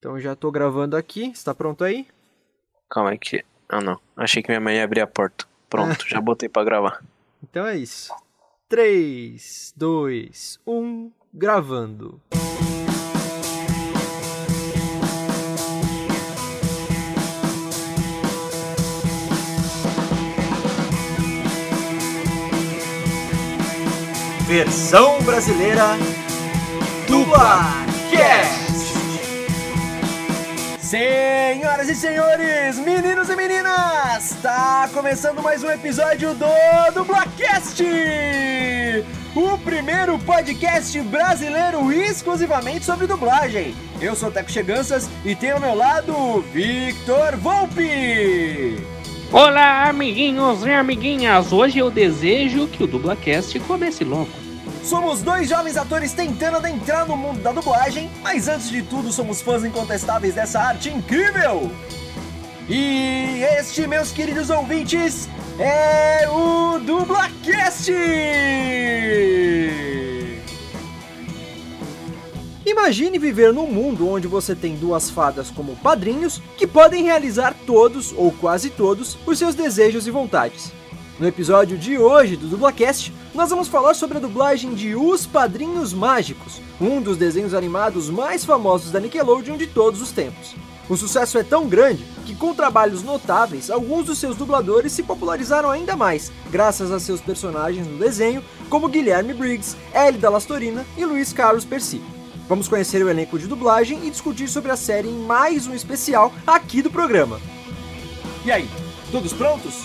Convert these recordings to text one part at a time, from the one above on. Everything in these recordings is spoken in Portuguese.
Então já tô gravando aqui. Está pronto aí? Calma aí que. Ah não. Achei que minha mãe ia abrir a porta. Pronto, já botei pra gravar. Então é isso. 3, 2, 1, gravando. Versão brasileira Dublacast. Senhoras e senhores, meninos e meninas, está começando mais um episódio do Dublacast, o primeiro podcast brasileiro exclusivamente sobre dublagem. Eu sou o Teco Cheganças e tenho ao meu lado Victor Volpe. Olá, amiguinhos e amiguinhas! Hoje eu desejo que o Dublacast comece logo. Somos dois jovens atores tentando adentrar no mundo da dublagem, mas antes de tudo somos fãs incontestáveis dessa arte incrível! E este, meus queridos ouvintes, é o Dublacast! Imagine viver num mundo onde você tem duas fadas como padrinhos que podem realizar todos, ou quase todos, os seus desejos e vontades. No episódio de hoje do Dublacast, nós vamos falar sobre a dublagem de Os Padrinhos Mágicos, um dos desenhos animados mais famosos da Nickelodeon de todos os tempos. O sucesso é tão grande que, com trabalhos notáveis, alguns dos seus dubladores se popularizaram ainda mais, graças a seus personagens no desenho, como Guilherme Briggs, Ellie Lastorina e Luiz Carlos Percy. Vamos conhecer o elenco de dublagem e discutir sobre a série em mais um especial aqui do programa. E aí, todos prontos?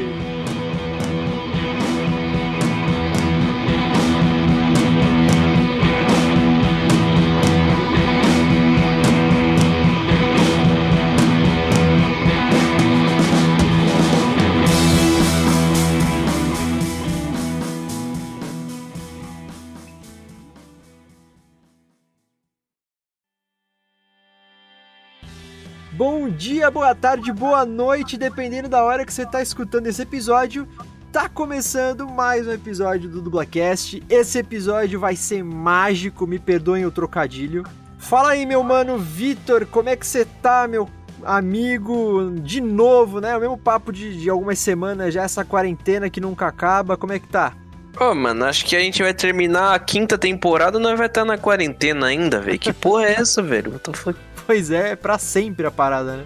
Bom dia, boa tarde, boa noite, dependendo da hora que você está escutando esse episódio. Tá começando mais um episódio do Dublacast. Esse episódio vai ser mágico, me perdoem o trocadilho. Fala aí, meu mano Vitor, como é que você tá, meu amigo? De novo, né? O mesmo papo de, de algumas semanas já, essa quarentena que nunca acaba. Como é que tá? Ô, oh, mano, acho que a gente vai terminar a quinta temporada e nós vai estar na quarentena ainda, velho. Que porra é essa, velho? What the fuck? Pois é, é pra sempre a parada, né?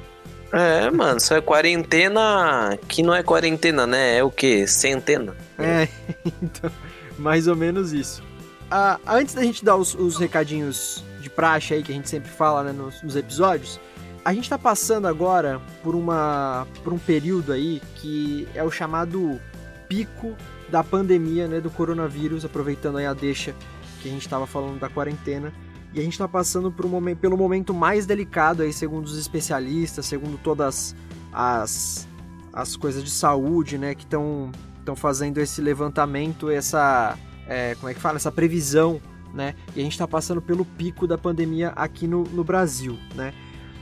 É, mano, só é quarentena que não é quarentena, né? É o quê? Centena. É, então, mais ou menos isso. Ah, antes da gente dar os, os, recadinhos de praxe aí que a gente sempre fala né, nos, nos, episódios, a gente tá passando agora por uma por um período aí que é o chamado pico da pandemia, né, do coronavírus, aproveitando aí a deixa que a gente estava falando da quarentena. E a gente está passando momento, pelo momento mais delicado aí, segundo os especialistas, segundo todas as, as coisas de saúde, né, que estão estão fazendo esse levantamento, essa é, como é que fala, essa previsão, né? E a gente está passando pelo pico da pandemia aqui no, no Brasil, né?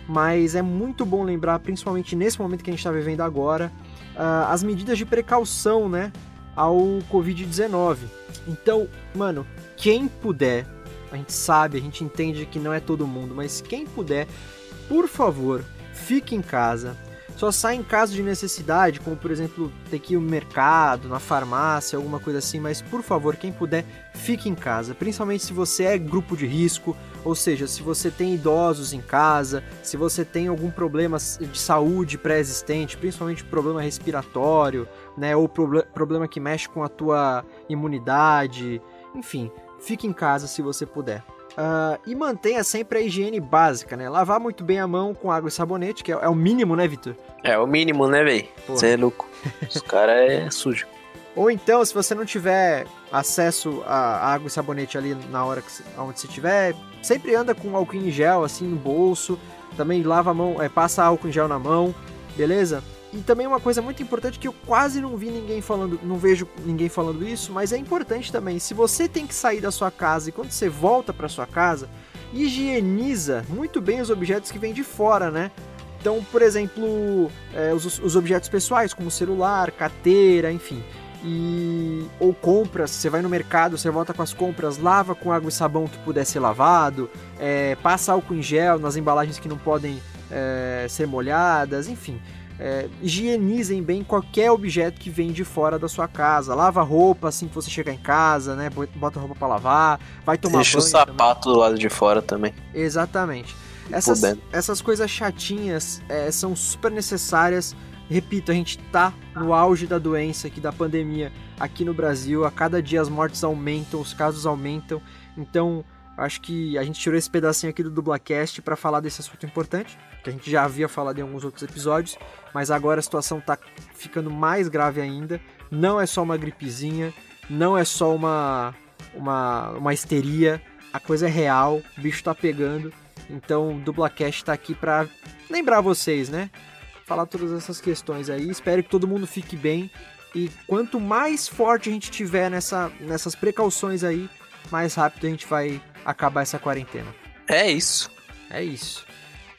Mas é muito bom lembrar, principalmente nesse momento que a gente está vivendo agora, uh, as medidas de precaução, né? Ao Covid-19. Então, mano, quem puder a gente sabe, a gente entende que não é todo mundo, mas quem puder, por favor, fique em casa. Só sai em caso de necessidade, como por exemplo ter que ir no mercado, na farmácia, alguma coisa assim, mas por favor, quem puder, fique em casa. Principalmente se você é grupo de risco, ou seja, se você tem idosos em casa, se você tem algum problema de saúde pré-existente, principalmente problema respiratório, né, ou problema que mexe com a tua imunidade, enfim, fique em casa se você puder. Uh, e mantenha sempre a higiene básica, né? Lavar muito bem a mão com água e sabonete, que é, é o mínimo, né, Vitor? É o mínimo, né, velho? Você é louco. Os caras é sujo. Ou então, se você não tiver acesso a água e sabonete ali na hora que onde você tiver, sempre anda com álcool em gel assim no bolso. Também lava a mão, é, passa álcool em gel na mão, beleza? E também uma coisa muito importante que eu quase não vi ninguém falando, não vejo ninguém falando isso, mas é importante também. Se você tem que sair da sua casa e quando você volta para sua casa, higieniza muito bem os objetos que vêm de fora, né? Então, por exemplo, é, os, os objetos pessoais, como celular, carteira, enfim. e ou compras, você vai no mercado, você volta com as compras, lava com água e sabão que puder ser lavado, é, passa álcool em gel nas embalagens que não podem é, ser molhadas, enfim. É, higienizem bem qualquer objeto que vem de fora da sua casa. Lava roupa assim que você chegar em casa, né? Bota roupa para lavar, vai tomar Deixa banho. Deixa o sapato também. do lado de fora também. Exatamente. Essas, essas coisas chatinhas é, são super necessárias. Repito, a gente tá no auge da doença aqui, da pandemia aqui no Brasil. A cada dia as mortes aumentam, os casos aumentam. Então, acho que a gente tirou esse pedacinho aqui do Dublacast para falar desse assunto importante, que a gente já havia falado em alguns outros episódios, mas agora a situação tá ficando mais grave ainda. Não é só uma gripezinha, não é só uma, uma, uma histeria, a coisa é real, o bicho tá pegando. Então, o Dublacast está aqui para lembrar vocês, né? Falar todas essas questões aí. Espero que todo mundo fique bem. E quanto mais forte a gente tiver nessa, nessas precauções aí, mais rápido a gente vai acabar essa quarentena. É isso. É isso.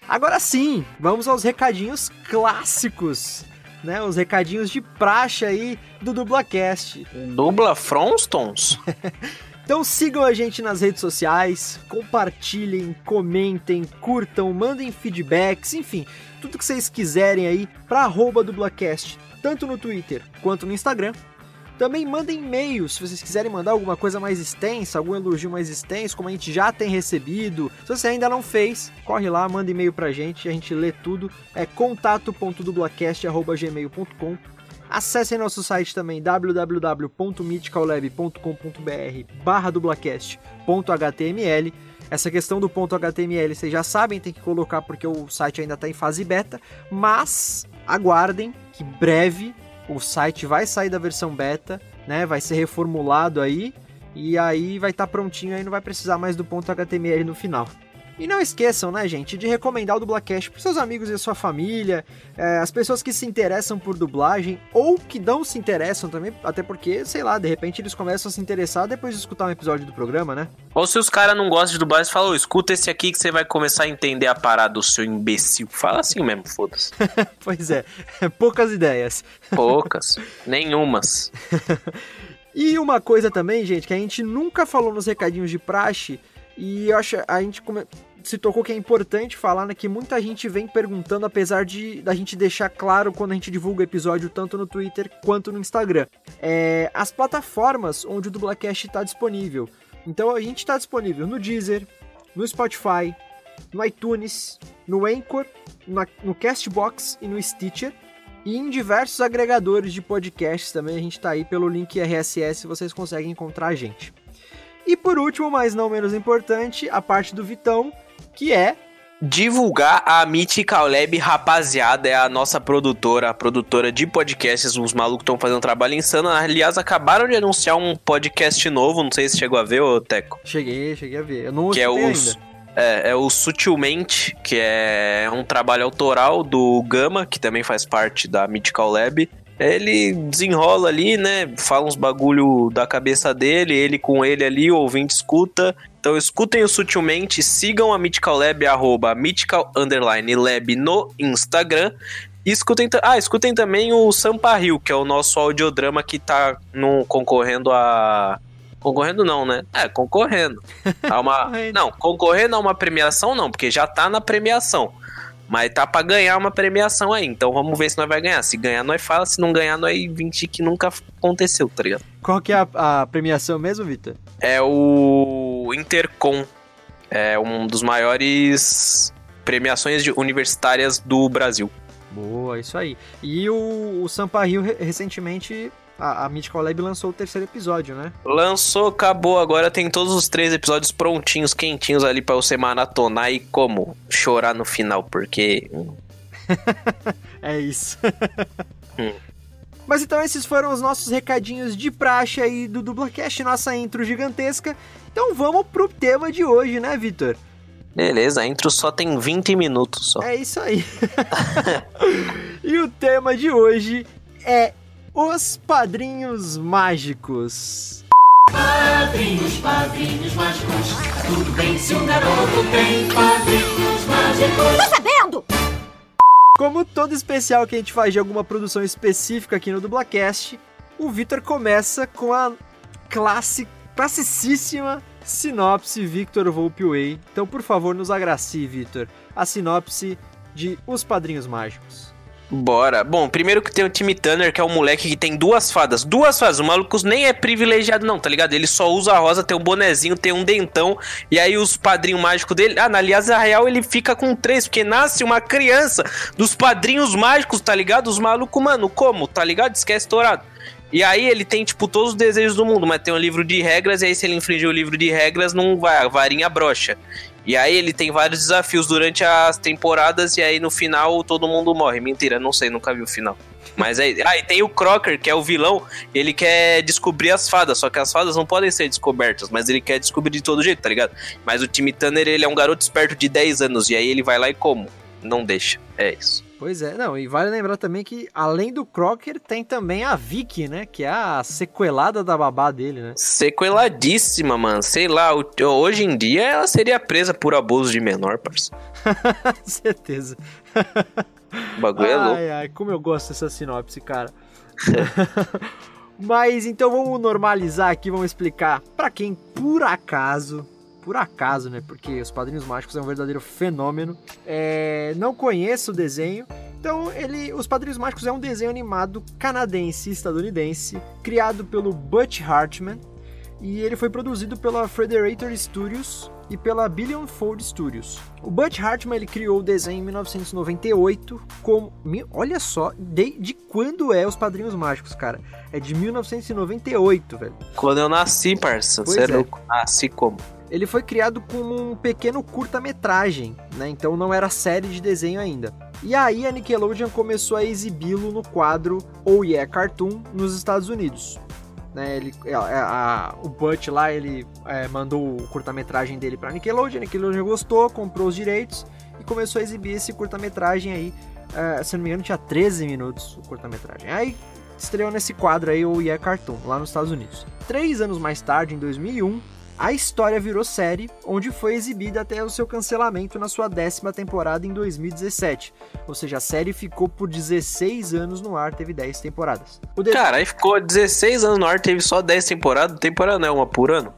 Agora sim, vamos aos recadinhos clássicos, né? Os recadinhos de praxe aí do Dublacast. Dubla Fronstons? Então sigam a gente nas redes sociais, compartilhem, comentem, curtam, mandem feedbacks, enfim, tudo que vocês quiserem aí para arroba dublacast, tanto no Twitter quanto no Instagram. Também mandem e-mails se vocês quiserem mandar alguma coisa mais extensa, algum elogio mais extenso, como a gente já tem recebido. Se você ainda não fez, corre lá, manda e-mail pra gente, a gente lê tudo. É contato.dublacast.gmail.com Acessem nosso site também www.mythicallab.com.br barra dublacast.html Essa questão do ponto .html vocês já sabem, tem que colocar porque o site ainda está em fase beta, mas aguardem que breve o site vai sair da versão beta, né? Vai ser reformulado aí e aí vai estar tá prontinho aí, não vai precisar mais do ponto .html no final. E não esqueçam, né, gente, de recomendar o Dublacast para seus amigos e a sua família, é, as pessoas que se interessam por dublagem ou que não se interessam também, até porque, sei lá, de repente eles começam a se interessar depois de escutar um episódio do programa, né? Ou se os caras não gostam de dublagem, falam, escuta esse aqui que você vai começar a entender a parada do seu imbecil. Fala assim mesmo, foda-se. pois é, poucas ideias. Poucas, nenhumas. e uma coisa também, gente, que a gente nunca falou nos recadinhos de praxe e eu acho a gente come... se tocou que é importante falar né, que muita gente vem perguntando, apesar de da gente deixar claro quando a gente divulga episódio tanto no Twitter quanto no Instagram. É, as plataformas onde o Dublacast está disponível. Então a gente está disponível no Deezer, no Spotify, no iTunes, no Anchor, no, no Castbox e no Stitcher. E em diversos agregadores de podcasts também a gente está aí pelo link RSS, vocês conseguem encontrar a gente. E por último, mas não menos importante, a parte do Vitão, que é divulgar a Mythical Lab, rapaziada, é a nossa produtora, a produtora de podcasts, os malucos estão fazendo um trabalho insano. Aliás, acabaram de anunciar um podcast novo, não sei se chegou a ver, ô Teco. Cheguei, cheguei a ver. Eu não que é o, ainda. É, é o Sutilmente, que é um trabalho autoral do Gama, que também faz parte da Mythical Lab. Ele desenrola ali, né? Fala uns bagulho da cabeça dele, ele com ele ali, o ouvinte escuta. Então escutem o sutilmente, sigam a Mythical Lab, arroba Mythical Underline Lab no Instagram. E escutem, ah, escutem também o Sampa Rio, que é o nosso audiodrama que tá no, concorrendo a. Concorrendo não, né? É, concorrendo. A uma... não, concorrendo a uma premiação não, porque já tá na premiação. Mas tá pra ganhar uma premiação aí. Então vamos ver se nós vai ganhar. Se ganhar, nós fala. Se não ganhar, nós finge que nunca aconteceu, tá ligado? Qual que é a, a premiação mesmo, Vitor? É o Intercom. É um dos maiores premiações universitárias do Brasil. Boa, isso aí. E o, o Sampa Rio recentemente a, a Mythical Lab lançou o terceiro episódio, né? Lançou, acabou. Agora tem todos os três episódios prontinhos, quentinhos ali para você maratonar e como chorar no final, porque. Hum. é isso. hum. Mas então esses foram os nossos recadinhos de praxe aí do Dublacast, nossa intro gigantesca. Então vamos pro tema de hoje, né, Vitor? Beleza, a intro só tem 20 minutos só. É isso aí. e o tema de hoje é os Padrinhos Mágicos. Padrinhos, padrinhos mágicos. Tudo bem se um garoto tem padrinhos mágicos. Tá sabendo? Como todo especial que a gente faz de alguma produção específica aqui no Dublacast, o Vitor começa com a classe, classicíssima sinopse Victor Volpe Way. Então, por favor, nos agracie, Vitor, a sinopse de Os Padrinhos Mágicos. Bora. Bom, primeiro que tem o Timmy Turner, que é um moleque que tem duas fadas. Duas fadas. O maluco nem é privilegiado, não, tá ligado? Ele só usa a rosa, tem um bonezinho, tem um dentão. E aí os padrinhos mágicos dele. Ah, na aliás, a real ele fica com três, porque nasce uma criança dos padrinhos mágicos, tá ligado? Os malucos, mano, como? Tá ligado? Esquece estourado. E aí ele tem, tipo, todos os desejos do mundo, mas tem um livro de regras, e aí se ele infringir o livro de regras, não vai, a varinha brocha. E aí ele tem vários desafios durante as temporadas, e aí no final todo mundo morre. Mentira, não sei, nunca vi o final. Mas aí. Ah, e tem o Crocker, que é o vilão, ele quer descobrir as fadas, só que as fadas não podem ser descobertas, mas ele quer descobrir de todo jeito, tá ligado? Mas o Timmy Turner, ele é um garoto esperto de 10 anos, e aí ele vai lá e como? Não deixa. É isso. Pois é, não, e vale lembrar também que além do Crocker tem também a Vicky, né? Que é a sequelada da babá dele, né? Sequeladíssima, mano. Sei lá, hoje em dia ela seria presa por abuso de menor, parça. Certeza. O bagulho é louco. Ai, ai, como eu gosto dessa sinopse, cara. Mas então vamos normalizar aqui, vamos explicar pra quem por acaso, por acaso, né? Porque os Padrinhos Mágicos é um verdadeiro fenômeno. é, não conheço o desenho. Então, ele, Os Padrinhos Mágicos é um desenho animado canadense estadunidense, criado pelo Butch Hartman, e ele foi produzido pela Frederator Studios e pela Billion Fold Studios. O Butch Hartman ele criou o desenho em 1998 como, olha só, de, de quando é os Padrinhos Mágicos, cara? É de 1998, velho. Quando eu nasci, parça, você é é. louco. Nasci como? Ele foi criado como um pequeno curta-metragem, né? Então não era série de desenho ainda. E aí a Nickelodeon começou a exibi-lo no quadro Oh Yeah Cartoon nos Estados Unidos. Né, ele, a- a- o Butch lá, ele é, mandou o curta-metragem dele pra Nickelodeon, Nickelodeon gostou, comprou os direitos e começou a exibir esse curta-metragem aí. é, se não me engano, tinha 13 minutos o curta-metragem. Aí estreou nesse quadro aí, o Yeah Cartoon, lá nos Estados Unidos. Três anos mais tarde, em 2001, a história virou série, onde foi exibida até o seu cancelamento na sua décima temporada em 2017. Ou seja, a série ficou por 16 anos no ar, teve 10 temporadas. O de- Cara, aí ficou 16 anos no ar, teve só 10 temporadas. Temporada não é uma por ano?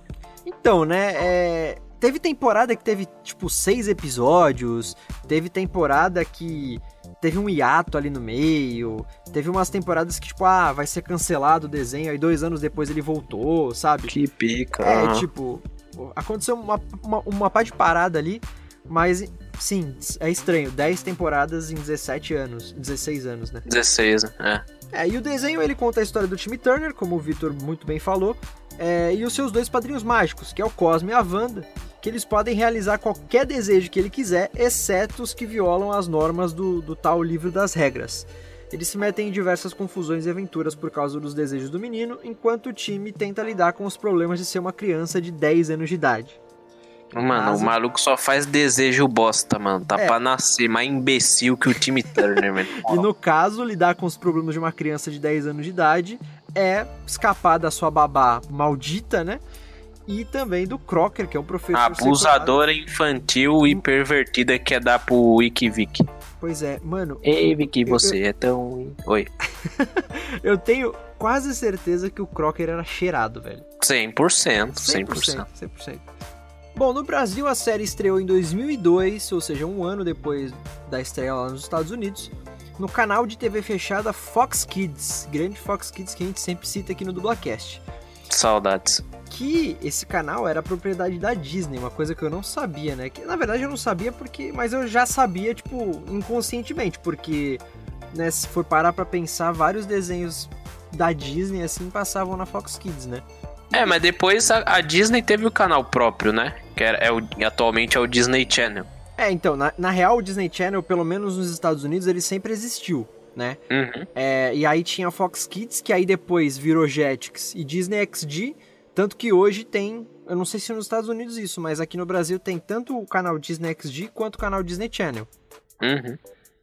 Então, né, é, teve temporada que teve, tipo, seis episódios, teve temporada que teve um hiato ali no meio, teve umas temporadas que, tipo, ah, vai ser cancelado o desenho, aí dois anos depois ele voltou, sabe? Que pica. É, tipo, aconteceu uma, uma, uma pá de parada ali, mas sim, é estranho. 10 temporadas em 17 anos, 16 anos, né? 16, né? É. É, e o desenho ele conta a história do Timmy Turner, como o Victor muito bem falou, é, e os seus dois padrinhos mágicos, que é o Cosme e a Wanda, que eles podem realizar qualquer desejo que ele quiser, exceto os que violam as normas do, do tal livro das regras. Eles se metem em diversas confusões e aventuras por causa dos desejos do menino, enquanto o time tenta lidar com os problemas de ser uma criança de 10 anos de idade. Mano, caso- o maluco só faz desejo bosta, mano. Tá É. pra nascer mais imbecil que o time Turner, mano. E no caso, lidar com os problemas de uma criança de 10 anos de idade é escapar da sua babá maldita, né? E também do Crocker, que é um professor. Abusadora infantil e pervertida que quer dar pro Wikivik. Pois é, mano, Ei, Vicky, você é tão. Oi. eu tenho quase certeza que o Crocker era cheirado, velho. 100%, 100%. 100%. 100%. Bom, no Brasil a série estreou em 2002, ou seja, um ano depois da estreia lá nos Estados Unidos, no canal de TV fechada Fox Kids, grande Fox Kids que a gente sempre cita aqui no Dublacast. Saudades. que esse canal era propriedade da Disney, uma coisa que eu não sabia, né? Que na verdade eu não sabia porque, mas eu já sabia tipo inconscientemente, porque né, se for parar pra pensar, vários desenhos da Disney assim passavam na Fox Kids, né? É, mas depois a, a Disney teve o canal próprio, né? Que era, é o, atualmente é o Disney Channel. É, então, na, na real o Disney Channel, pelo menos nos Estados Unidos, ele sempre existiu, né? Uhum. É, e aí tinha a Fox Kids, que aí depois virou Jetix e Disney XD, tanto que hoje tem, eu não sei se nos Estados Unidos isso, mas aqui no Brasil tem tanto o canal Disney XD quanto o canal Disney Channel. Uhum.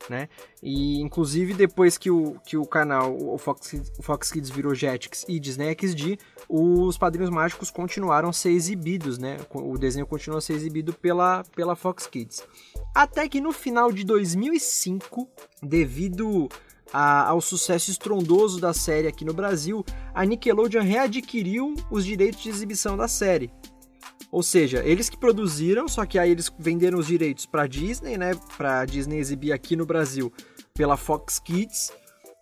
Né? E inclusive depois que o, que o canal, o Fox, o Fox Kids virou Jetix e Disney XD, os Padrinhos Mágicos continuaram a ser exibidos, né? O desenho continuou a ser exibido pela, pela Fox Kids. Até que no final de 2005, devido a- ao sucesso estrondoso da série aqui no Brasil, a Nickelodeon readquiriu os direitos de exibição da série. Ou seja, eles que produziram, só que aí eles venderam os direitos pra Disney, né? Pra Disney exibir aqui no Brasil pela Fox Kids.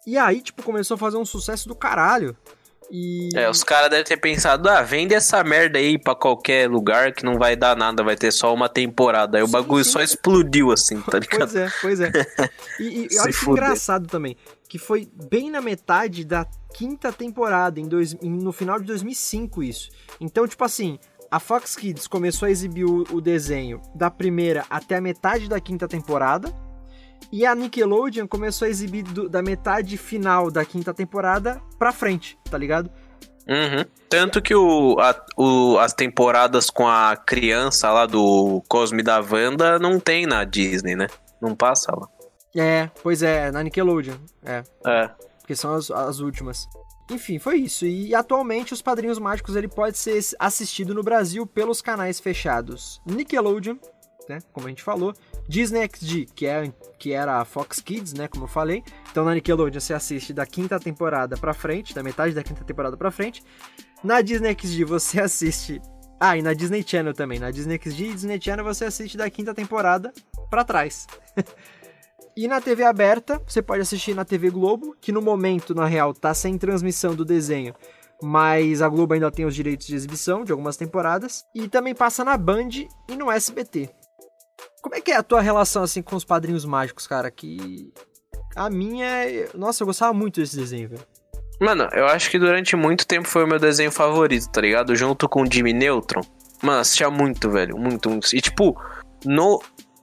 E aí, tipo, começou a fazer um sucesso do caralho. E. É, os caras devem ter pensado, ah, vende essa merda aí pra qualquer lugar que não vai dar nada, vai ter só uma temporada. Aí o Sim, bagulho sim. só explodiu assim, tá ligado? Pois é, pois é. E, e olha que engraçado também, que foi bem na metade da quinta temporada, em dois, no final de 2005 isso. Então, tipo assim, a Fox Kids começou a exibir o, o desenho da primeira até a metade da quinta temporada, e a Nickelodeon começou a exibir do- da metade final da quinta temporada pra frente, tá ligado? Uhum. Tanto que o, a- o- as temporadas com a criança lá do Cosme da Wanda não tem na Disney, né? Não passa lá. É, pois é, na Nickelodeon, é. É. porque são as, as últimas. Enfim, foi isso. E atualmente os Padrinhos Mágicos ele pode ser assistido no Brasil pelos canais fechados Nickelodeon, né, como a gente falou, Disney XD, que, é, que era a Fox Kids, né, como eu falei. Então na Nickelodeon você assiste da quinta temporada pra frente, da metade da quinta temporada pra frente. Na Disney XD você assiste ah, e na Disney Channel também. Na Disney XD e Disney Channel você assiste da quinta temporada pra trás. E na TV aberta, você pode assistir na TV Globo, que no momento, na real, tá sem transmissão do desenho, mas a Globo ainda tem os direitos de exibição de algumas temporadas. E também passa na Band e no SBT. Como é que é a tua relação, assim, com os Padrinhos Mágicos, cara? Que... A minha... é- Nossa, eu gostava muito desse desenho, velho. Mano, eu acho que durante muito tempo foi o meu desenho favorito, tá ligado? Junto com o Jimmy Neutron. Mano, assistia muito, velho. Muito, muito. E tipo, no.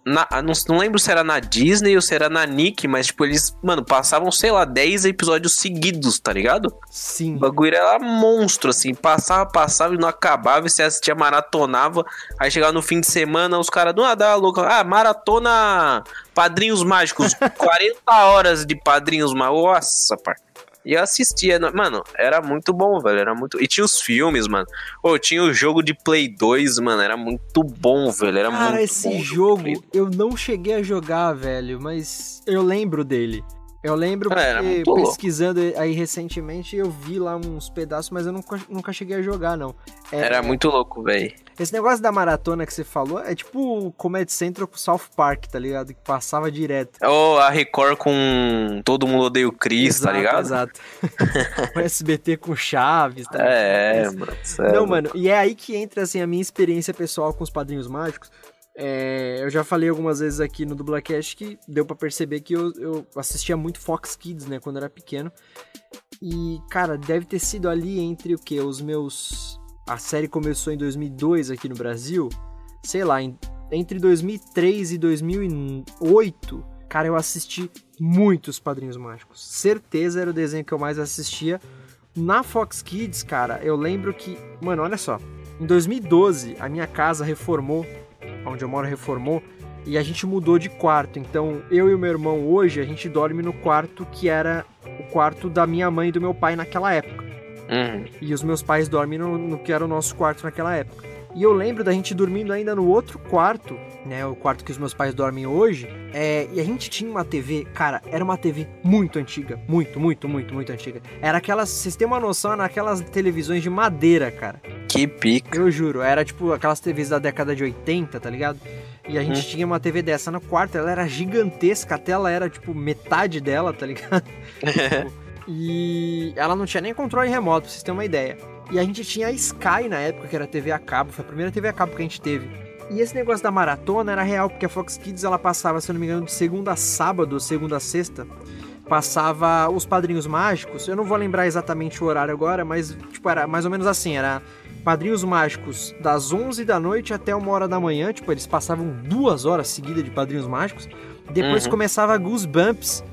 Na- não, não lembro se era na Disney ou se era na Nick, mas tipo, eles, mano, passavam, sei lá, 10 episódios seguidos, tá ligado? Sim. O bagulho era monstro, assim, passava, passava e não acabava, e você assistia, maratonava, aí chegava no fim de semana, os caras, do nada, louco, ah, maratona Padrinhos Mágicos, 40 horas de Padrinhos Mágicos, nossa, par. E eu assistia, mano, era muito bom, velho, era muito... E tinha os filmes, mano, Ô, tinha o jogo de Play 2, mano, era muito bom, velho, era Cara, muito esse bom. jogo eu não cheguei a jogar, velho, mas eu lembro dele. Eu lembro Cara, porque muito louco. pesquisando aí recentemente eu vi lá uns pedaços, mas eu nunca, nunca cheguei a jogar, não. É, Era muito louco, velho. Esse negócio da maratona que você falou é tipo o Comedy Central com South Park, tá ligado? Que passava direto. Ou a Record com Todo Mundo Odeia o Chris, tá Exato, ligado? Exato. o SBT com Chaves, tá ligado? É, mano. sério. Não, mano, e é aí que entra assim a minha experiência pessoal com os padrinhos mágicos. É, eu já falei algumas vezes aqui no Dublacast que deu pra perceber que eu, eu assistia muito Fox Kids, né, quando era pequeno. E, cara, deve ter sido ali entre o que? Os meus. A série começou em 2002 aqui no Brasil. Sei lá, em- entre 2003 e 2008, cara, eu assisti muitos Padrinhos Mágicos. Certeza era o desenho que eu mais assistia. Na Fox Kids, cara, eu lembro que. Mano, olha só. Em 2012, a minha casa reformou. Onde eu moro reformou. E a gente mudou de quarto. Então, eu e o meu irmão hoje, a gente dorme no quarto que era o quarto da minha mãe e do meu pai naquela época. Uhum. E os meus pais dormem no, no que era o nosso quarto naquela época. E eu lembro da gente dormindo ainda no outro quarto, né? O quarto que os meus pais dormem hoje. É, e a gente tinha uma TV, cara, era uma TV muito antiga. Muito, muito, muito, muito antiga. Era aquelas, vocês têm uma noção, era aquelas televisões de madeira, cara. Que pica. Eu juro, era tipo aquelas TVs da década de 80, tá ligado? E a gente tinha uma TV dessa no quarto, ela era gigantesca, a tela era tipo metade dela, tá ligado? E ela não tinha nem controle remoto, pra vocês terem uma ideia. E a gente tinha a Sky na época, que era TV a cabo, foi a primeira TV a cabo que a gente teve. E esse negócio da maratona era real, porque a Fox Kids ela passava, se eu não me engano, de segunda a sábado, ou segunda a sexta, passava os Padrinhos Mágicos. Eu não vou lembrar exatamente o horário agora, mas tipo era mais ou menos assim, era Padrinhos Mágicos das 11 da noite até uma hora da manhã, tipo eles passavam duas horas seguidas de Padrinhos Mágicos. Depois Uhum. começava Goosebumps,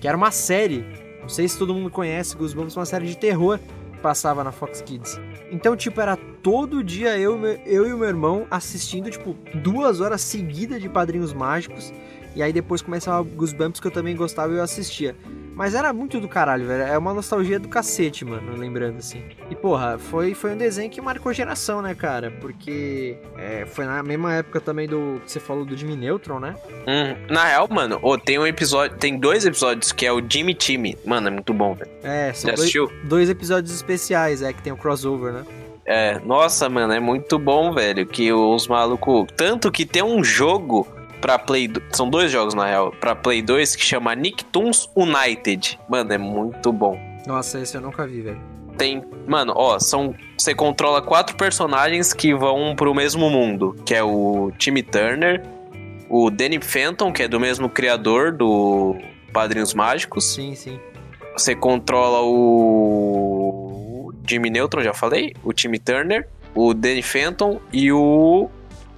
que era uma série. Não sei se todo mundo conhece Goosebumps, uma série de terror passava na Fox Kids. Então, tipo, era todo dia eu, eu e o meu irmão assistindo, tipo, duas horas seguidas de Padrinhos Mágicos. E aí depois começava Goosebumps, que eu também gostava e eu assistia. Mas era muito do caralho, velho. É uma nostalgia do cacete, mano, lembrando assim. E porra, foi, foi um desenho que marcou geração, né, cara? Porque é, foi na mesma época também do que você falou do Jimmy Neutron, né? Hum, na real, mano, ô, tem um episódio, tem dois episódios que é o Jimmy Time. Mano, é muito bom, velho. É, são Já dois, assistiu? dois episódios especiais, é, que tem o crossover, né? É, nossa, mano, é muito bom, velho. Que os malucos. Tanto que tem um jogo pra Play. do- São dois jogos, na real. Pra Play 2 que chama Nicktoons United. Mano, é muito bom. Nossa, esse eu nunca vi, velho. Tem. Mano, ó, são. Você controla quatro personagens que vão pro mesmo mundo. Que é o Timmy Turner, o Danny Fenton, que é do mesmo criador do Padrinhos Mágicos. Sim, sim. Você controla o Jimmy Neutron, já falei, o Timmy Turner, o Danny Fenton e o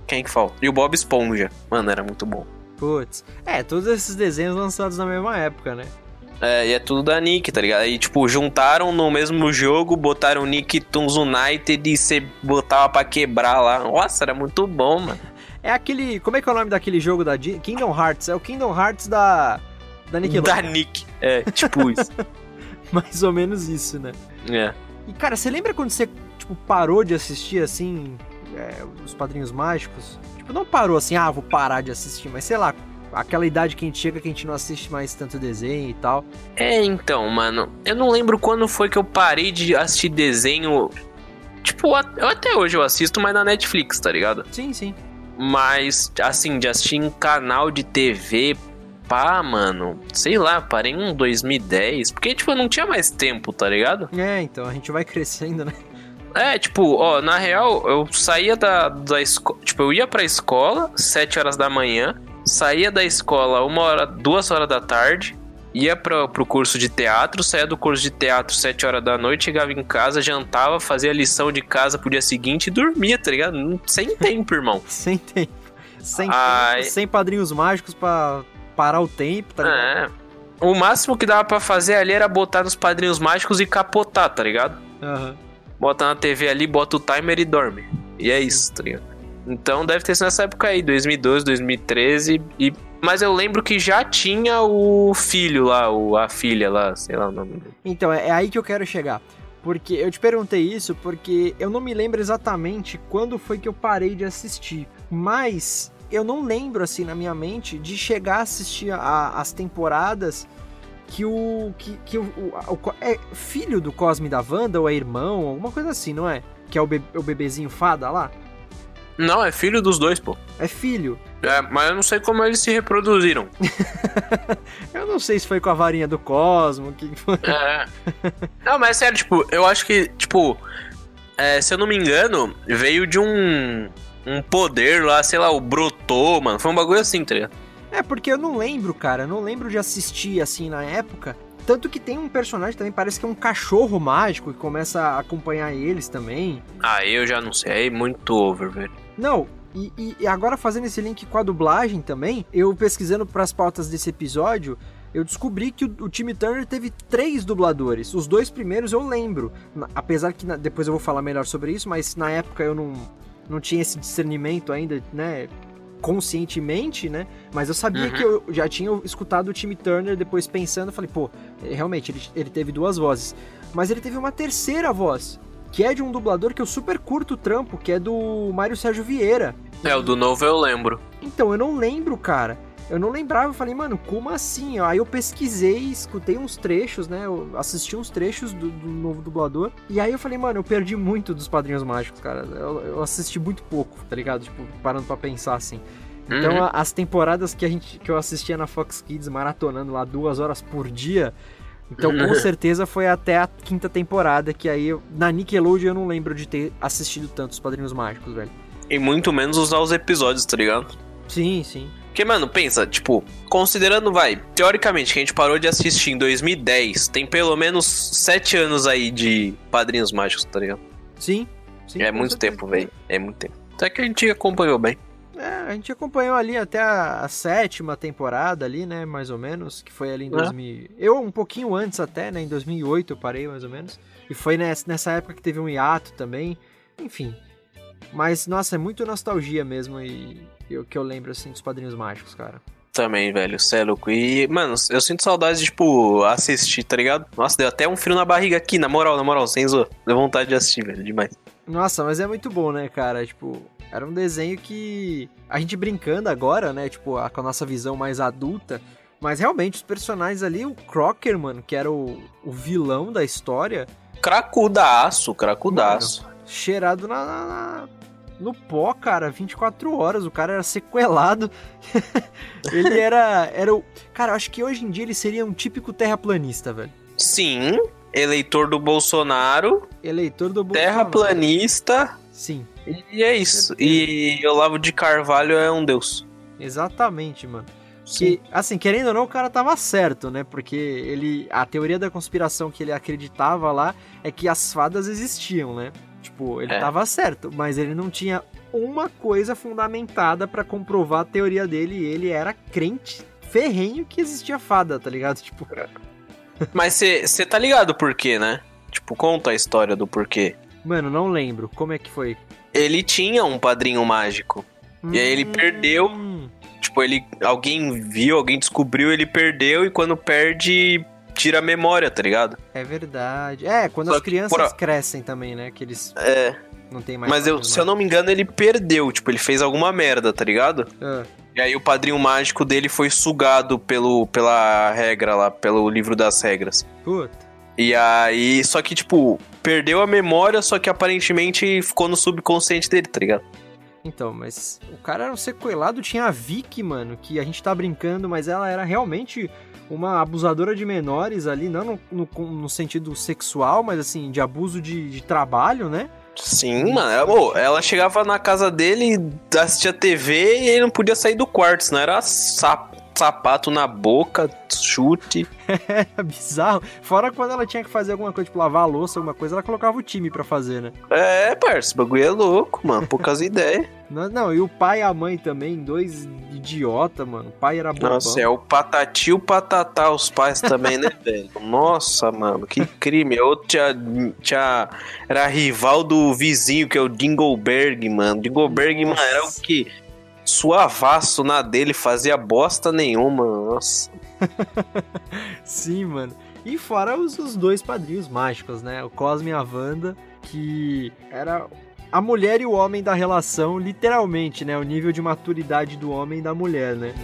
quem que falta? E o Bob Esponja. Mano, era muito bom. Putz. É, todos esses desenhos lançados na mesma época, né? É, e é tudo da Nick, tá ligado? Aí, tipo, juntaram no mesmo jogo, botaram Nicktoons United e você botava pra quebrar lá. Nossa, era muito bom, mano. É aquele. Como é que é o nome daquele jogo da Kingdom Hearts? É o Kingdom Hearts da. Da Nickelodeon. Da Nick. É, tipo isso. Mais ou menos isso, né? É. E cara, você lembra quando você, tipo, parou de assistir assim. É, os Padrinhos Mágicos? Tipo, não parou assim, ah, vou parar de assistir, mas sei lá, aquela idade que a gente chega que a gente não assiste mais tanto desenho e tal. É, então, mano, eu não lembro quando foi que eu parei de assistir desenho. Tipo, até hoje eu assisto, mas na Netflix, tá ligado? Sim, sim. Mas, assim, de assistir em canal de TV, pá, mano, sei lá, parei em 2010, porque, tipo, eu não tinha mais tempo, tá ligado? É, então a gente vai crescendo, né? É, tipo, ó, na real, eu saía da, da escola, tipo, eu ia pra escola, 7 horas da manhã, saía da escola uma hora, duas horas da tarde, ia pra, pro curso de teatro, saía do curso de teatro 7 horas da noite, chegava em casa, jantava, fazia lição de casa pro dia seguinte e dormia, tá ligado? Sem tempo, irmão. Sem tempo. Sem, Ai. tempo, sem padrinhos mágicos pra parar o tempo, tá ligado? É. O máximo que dava pra fazer ali era botar nos padrinhos mágicos e capotar, tá ligado? Aham. Bota na TV ali, bota o timer e dorme. E é isso, tá ligado? Então deve ter sido nessa época aí, 2012, 2013. E... Mas eu lembro que já tinha o filho lá, o... a filha lá, sei lá o nome dele. Então, é, é aí que eu quero chegar. Porque eu te perguntei isso porque eu não me lembro exatamente quando foi que eu parei de assistir. Mas eu não lembro, assim, na minha mente, de chegar a assistir a- as temporadas que o. que, que o, o- o- É filho do Cosme da Wanda, ou é irmão, alguma coisa assim, não é? Que é o, be- o bebezinho fada lá? Não, é filho dos dois, pô. É filho. É, mas eu não sei como eles se reproduziram. Eu não sei se foi com a varinha do Cosmo, que foi. É. Não, mas é sério, tipo, eu acho que, tipo, é, se eu não me engano, veio de um. Um poder lá, sei lá, o brotou, mano. Foi um bagulho assim, tá ligado? É, porque eu não lembro, cara. Eu não lembro de assistir assim na época. Tanto que tem um personagem também, parece que é um cachorro mágico que começa a acompanhar eles também. Ah, eu já não sei. Aí muito over, velho. Não, e, e- agora fazendo esse link com a dublagem também, eu pesquisando pras pautas desse episódio, eu descobri que o, o Timmy Turner teve três dubladores. Os dois primeiros eu lembro. Na- apesar que na- depois eu vou falar melhor sobre isso, mas na época eu não, não tinha esse discernimento ainda, né? Conscientemente, né? Mas eu sabia Uhum. que eu já tinha escutado o Timmy Turner depois pensando, falei, pô, é, realmente, ele, ele teve duas vozes. Mas ele teve uma terceira voz, que é de um dublador que eu super curto o trampo, que é do Mário Sérgio Vieira. É, o do novo eu lembro. Então, eu não lembro, cara. Eu não lembrava, eu falei, mano, como assim? Aí eu pesquisei, escutei uns trechos, né? Eu assisti uns trechos do, do novo dublador. E aí eu falei, mano, eu perdi muito dos Padrinhos Mágicos, cara. Eu, eu assisti muito pouco, tá ligado? Tipo, parando pra pensar assim. Então, Uhum. as temporadas que, a gente, que eu assistia na Fox Kids, maratonando lá duas horas por dia. Então, com certeza foi até a quinta temporada, que aí na Nickelodeon eu não lembro de ter assistido tanto os Padrinhos Mágicos, velho. E muito menos usar os episódios, tá ligado? Sim, sim. Porque, mano, pensa, tipo, considerando, vai, teoricamente, que a gente parou de assistir em 2010, tem pelo menos sete anos aí de Padrinhos Mágicos, tá ligado? Sim. sim é muito certeza. tempo, velho. É muito tempo. Até que a gente acompanhou bem. É, a gente acompanhou ali até a, a sétima temporada ali, né, mais ou menos, que foi ali em É. 2000. Eu um pouquinho antes até, né, em 2008 eu parei mais ou menos. E foi nessa, nessa época que teve um hiato também. Enfim. Mas nossa, é muito nostalgia mesmo e eu, que eu lembro assim dos Padrinhos Mágicos, cara. também, velho. Cê é louco. E, mano, eu sinto saudade de, tipo, assistir, tá ligado? Nossa, deu até um frio na barriga aqui, na moral, na moral, sem zoar. Deu vontade de assistir, velho, demais. Nossa, mas é muito bom, né, cara? Tipo, era um desenho que a gente brincando agora, né? Tipo, a- com a nossa visão mais adulta. Mas realmente, os personagens ali, o Crocker, mano, que era o, o vilão da história, Cracudaço, cracudaço. cheirado na, na- na- no pó, cara, 24 horas. O cara era sequelado. ele era. era o. Cara, eu acho que hoje em dia ele seria um típico terraplanista, velho. Sim, eleitor do Bolsonaro, Eleitor do Bolsonaro. terraplanista, Sim, e é isso. E Olavo de Carvalho é um deus. exatamente, mano. Que, assim, querendo ou não, o cara tava certo, né? Porque ele. A teoria da conspiração que ele acreditava lá é que as fadas existiam, né? Tipo, ele É. tava certo, mas ele não tinha uma coisa fundamentada pra comprovar a teoria dele e ele era crente ferrenho que existia fada, tá ligado? Tipo, Mas você tá ligado por quê, né? Tipo, conta a história do porquê. mano, não lembro. Como é que foi? Ele tinha um padrinho mágico. E aí ele perdeu. Hum, Tipo, ele. Alguém viu, alguém descobriu, ele perdeu, e quando perde, tira a memória, tá ligado? É verdade. É, quando Só as crianças por crescem também, né? Que eles É. não tem mais. Mas eu, se eu não me engano, ele perdeu. Tipo, ele fez alguma merda, tá ligado? Ah, E aí o padrinho mágico dele foi sugado pelo, pela regra lá, pelo livro das regras. puta. E aí, só que, tipo, perdeu a memória, só que aparentemente ficou no subconsciente dele, tá ligado? Então, mas o cara era um sequelado, tinha a Vicky, mano, que a gente tá brincando, mas ela era realmente uma abusadora de menores ali, não no, no- no sentido sexual, mas assim, de abuso de, de trabalho, né? Sim, mano. Ela, ô, ela chegava na casa dele, assistia TV e ele não podia sair do quarto, senão era sap- sapato na boca, chute. Era bizarro. Fora quando ela tinha que fazer alguma coisa, tipo lavar a louça, alguma coisa, ela colocava o time pra fazer, né? É, parça, esse bagulho é louco, mano. Poucas ideias. Não, não, e o pai e a mãe também, dois idiota, mano. O pai era bobão. Nossa, é o patati e o patatá, os pais também, né, velho? Nossa, mano, que crime. Outro tinha, tinha, era rival do vizinho, que é o Dingleberg, mano. Dingleberg, mano, era o que? Suavaço na dele, fazia bosta nenhuma. Nossa. Sim, mano. E fora os, os dois padrinhos mágicos, né? O Cosme e a Wanda, que era a mulher e o homem da relação, literalmente, né? O nível de maturidade do homem e da mulher, né?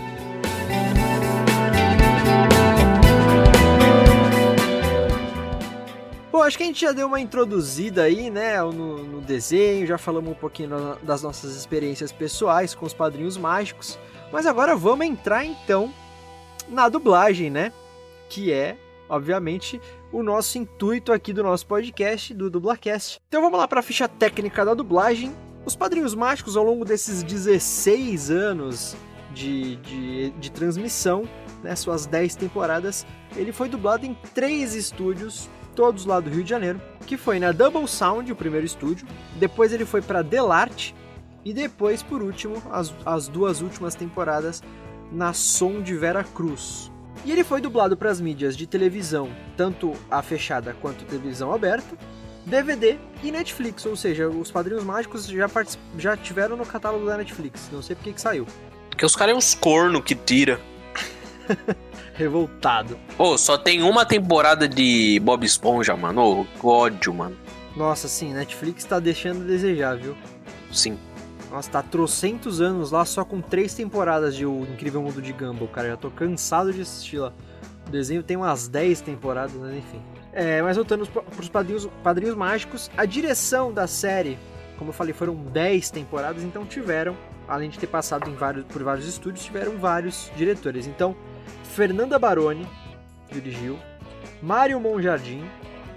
Bom, acho que a gente já deu uma introduzida aí, né, no, no desenho, já falamos um pouquinho das nossas experiências pessoais com os padrinhos mágicos, mas agora vamos entrar então na dublagem, né? Que é, obviamente, o nosso intuito aqui do nosso podcast, do Dublacast. Então vamos lá para a ficha técnica da dublagem. Os Padrinhos Mágicos, ao longo desses 16 anos de, de, de transmissão, né, suas 10 temporadas, ele foi dublado em três estúdios, todos lá do Rio de Janeiro, que foi na Double Sound, o primeiro estúdio, depois ele foi para Delarte, e depois, por último, as, as duas últimas temporadas na Som de Vera Cruz. E ele foi dublado para as mídias de televisão, tanto a fechada quanto a televisão aberta, DVD e Netflix, ou seja, os Padrinhos Mágicos já, já tiveram no catálogo da Netflix, não sei porque que saiu. Porque os caras é uns corno que tira. Revoltado. Ô, só tem uma temporada de Bob Esponja, mano. Ô, ódio, mano. Nossa, sim, Netflix tá deixando a desejar, viu? Sim. Nossa, tá trocentos anos lá só com três temporadas de O Incrível Mundo de Gumball, cara. Já tô cansado de assistir lá. O desenho tem umas 10 temporadas, mas enfim. É, mas voltando pro- pros padrinhos, padrinhos mágicos, a direção da série, como eu falei, foram 10 temporadas, então tiveram, além de ter passado vários, por vários estúdios, tiveram vários diretores. Então, Fernanda Baroni dirigiu, Mário Monjardim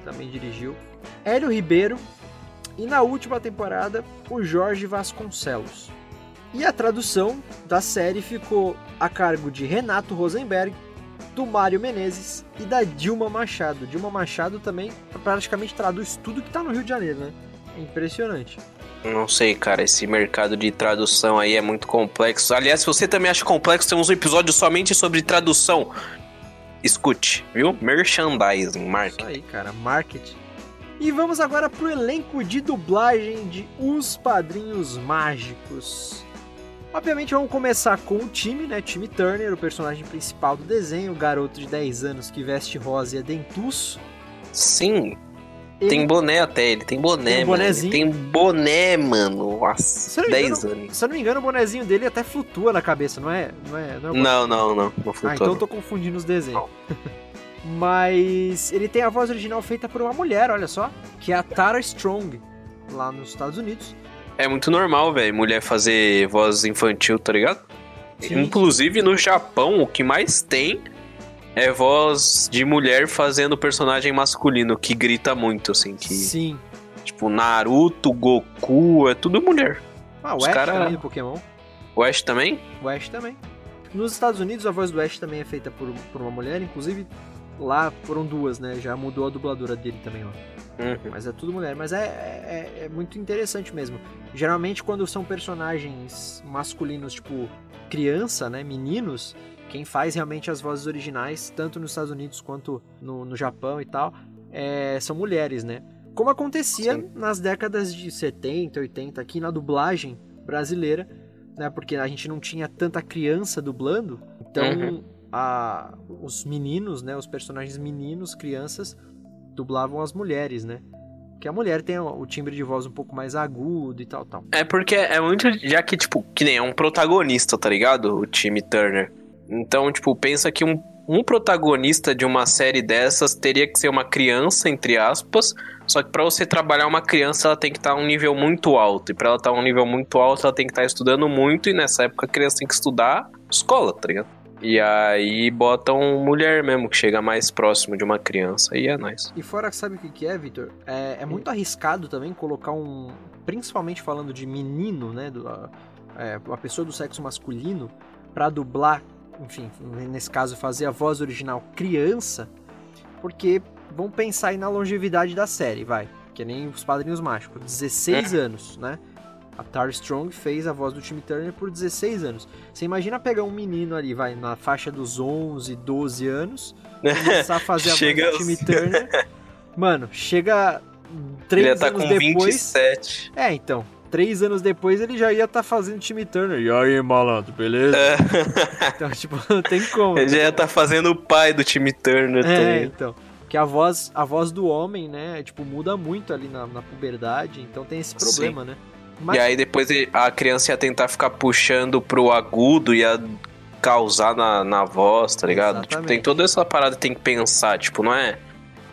também dirigiu, Hélio Ribeiro e na última temporada o Jorge Vasconcelos. E a tradução da série ficou a cargo de Renato Rosenberg, do Mário Menezes e da Dilma Machado. Dilma Machado também praticamente traduz tudo que tá no Rio de Janeiro, né? É impressionante. Não sei, cara. Esse mercado de tradução aí é muito complexo. Aliás, se você também acha complexo, temos um episódio somente sobre tradução. Escute, viu? Merchandising, Isso marketing. aí, cara, marketing. E vamos agora pro elenco de dublagem de Os Padrinhos Mágicos. Obviamente vamos começar com o time, né? Time Turner, o personagem principal do desenho, o garoto de 10 anos que veste rosa e é dentuço. Sim, Ele- tem boné até, ele tem boné, Tem um mano. bonezinho. Ele tem boné, mano. Nossa, eu não me 10 engano- anos. Se eu não me engano, o bonezinho dele até flutua na cabeça, não é? Não é? Não é Não, não, não. Não Ah, flutua, então eu tô confundindo os desenhos. Mas ele tem a voz original feita por uma mulher, olha só, que é a Tara Strong, lá nos Estados Unidos. É muito normal, velho, mulher fazer voz infantil, tá ligado? Sim. Inclusive no Japão, o que mais tem é voz de mulher fazendo personagem masculino, que grita muito, assim. Que, Sim. Tipo, Naruto, Goku, é tudo mulher. Ah, o Ash cara- também do Pokémon. O Ash também? O Ash também. Nos Estados Unidos, a voz do Ash também é feita por, por uma mulher, inclusive lá foram duas, né? Já mudou a dubladora dele também, ó. Uhum. Mas é tudo mulher. Mas é, é, é muito interessante mesmo. Geralmente, quando são personagens masculinos, tipo criança, né? Meninos, quem faz realmente as vozes originais, tanto nos Estados Unidos quanto no, no Japão e tal, é, são mulheres, né? Como acontecia Sim. nas décadas de 70, 80, aqui na dublagem brasileira, né? Porque a gente não tinha tanta criança dublando, então Uhum. a- os meninos, né? Os personagens meninos, crianças, dublavam as mulheres, né? Que a mulher tem o timbre de voz um pouco mais agudo e tal, tal. É porque é muito. Já que, tipo, que nem é um protagonista, tá ligado? O time Turner. Então, tipo, pensa que um, um protagonista de uma série dessas teria que ser uma criança, entre aspas. Só que pra você trabalhar uma criança, ela tem que estar a um nível muito alto. E pra ela estar a um nível muito alto, ela tem que estar estudando muito. E nessa época a criança tem que estudar escola, tá ligado? E aí botam mulher mesmo, que chega mais próximo de uma criança. E é nóis. E fora, sabe o que que é, Vitor? É, é muito arriscado também colocar um. Principalmente falando de menino, né? Do, é, uma pessoa do sexo masculino, pra dublar, enfim, nesse caso, fazer a voz original criança, porque vão pensar aí na longevidade da série, vai. Que nem os Padrinhos Mágicos. 16 anos, né? A Tara Strong fez a voz do Tim Turner por 16 anos. Você imagina pegar um menino ali, vai, na faixa dos 11, 12 anos, começar a fazer a Chega voz do Tim Turner. Mano, chega Ele três ia estar anos com depois. 27. É, então. Três anos depois ele já ia estar fazendo Tim Turner. E aí, malandro, beleza? É. Então, tipo, não tem como. Ele já ia estar fazendo o pai do time Turner É, também. então. Que a voz, a voz do homem, né, tipo, muda muito ali na, na puberdade, então tem esse problema, né? Mas, E aí depois a criança ia tentar ficar puxando pro agudo, ia causar na, na voz, tá ligado? Tipo, Exatamente. tem toda essa parada que tem que pensar, tipo, não é...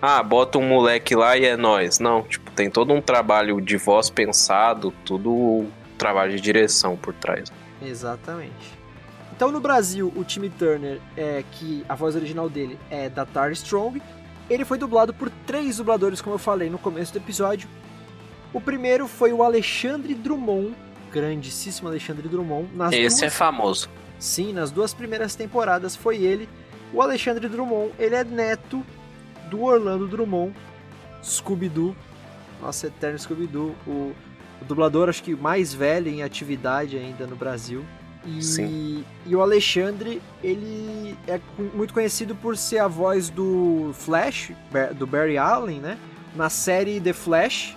Ah, bota um moleque lá e é nós. Não, tipo, tem todo um trabalho de voz pensado, tudo um trabalho de direção por trás. Exatamente. Então no Brasil, o Timmy Turner, é, que a voz original dele é da Tara Strong, ele foi dublado por três dubladores, como eu falei no começo do episódio. O primeiro foi o Alexandre Drummond, grandíssimo Alexandre Drummond. Nas Esse é duas, famoso. Sim, nas duas primeiras temporadas foi ele. O Alexandre Drummond, ele é neto do Orlando Drummond, Scooby-Doo, nosso eterno Scooby-Doo, o, o dublador acho que mais velho em atividade ainda no Brasil. E, Sim. e o Alexandre, ele é muito conhecido por ser a voz do Flash, do Barry Allen, né? Na série The Flash.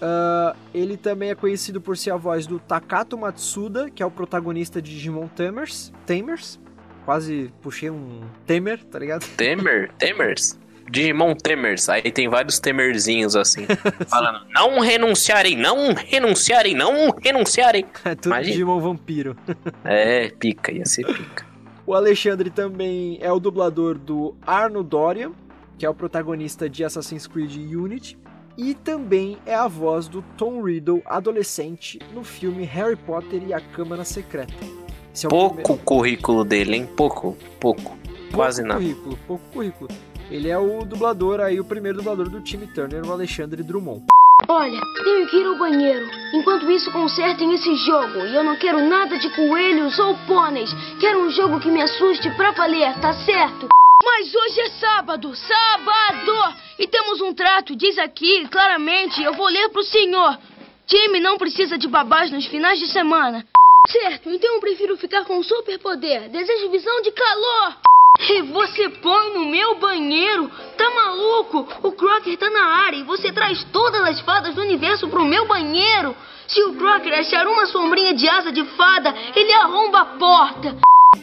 Ah, ele também é conhecido por ser a voz do Takato Matsuda, que é o protagonista de Digimon Tamers. Tamers. Quase puxei um Temer, tá ligado? Temer? Temers? Digimon Temers. Aí tem vários Temerzinhos assim. falando, não renunciarem, não renunciarem, não renunciarem. É tudo Imagina. Digimon Vampiro. É, pica, ia ser pica. O Alexandre também é o dublador do Arno Dorian, que é o protagonista de Assassin's Creed Unity. E também é a voz do Tom Riddle, adolescente, no filme Harry Potter e a Câmara Secreta. É Pouco primeiro- currículo dele, hein? Pouco, pouco. Quase pouco nada. currículo, pouco currículo. Ele é o dublador aí, o primeiro dublador do time Turner, o Alexandre Drummond. Olha, tenho que ir ao banheiro. Enquanto isso, consertem esse jogo. E eu não quero nada de coelhos ou pôneis. Quero um jogo que me assuste pra valer, tá certo? Mas hoje é sábado, sábado! E temos um trato, diz aqui claramente, eu vou ler pro senhor. Time não precisa de babás nos finais de semana. Certo, então eu prefiro ficar com superpoder. Desejo visão de calor. E você põe no meu banheiro? Tá maluco? O Crocker tá na área e você traz todas as fadas do universo pro meu banheiro? Se o Crocker achar uma sombrinha de asa de fada, ele arromba a porta.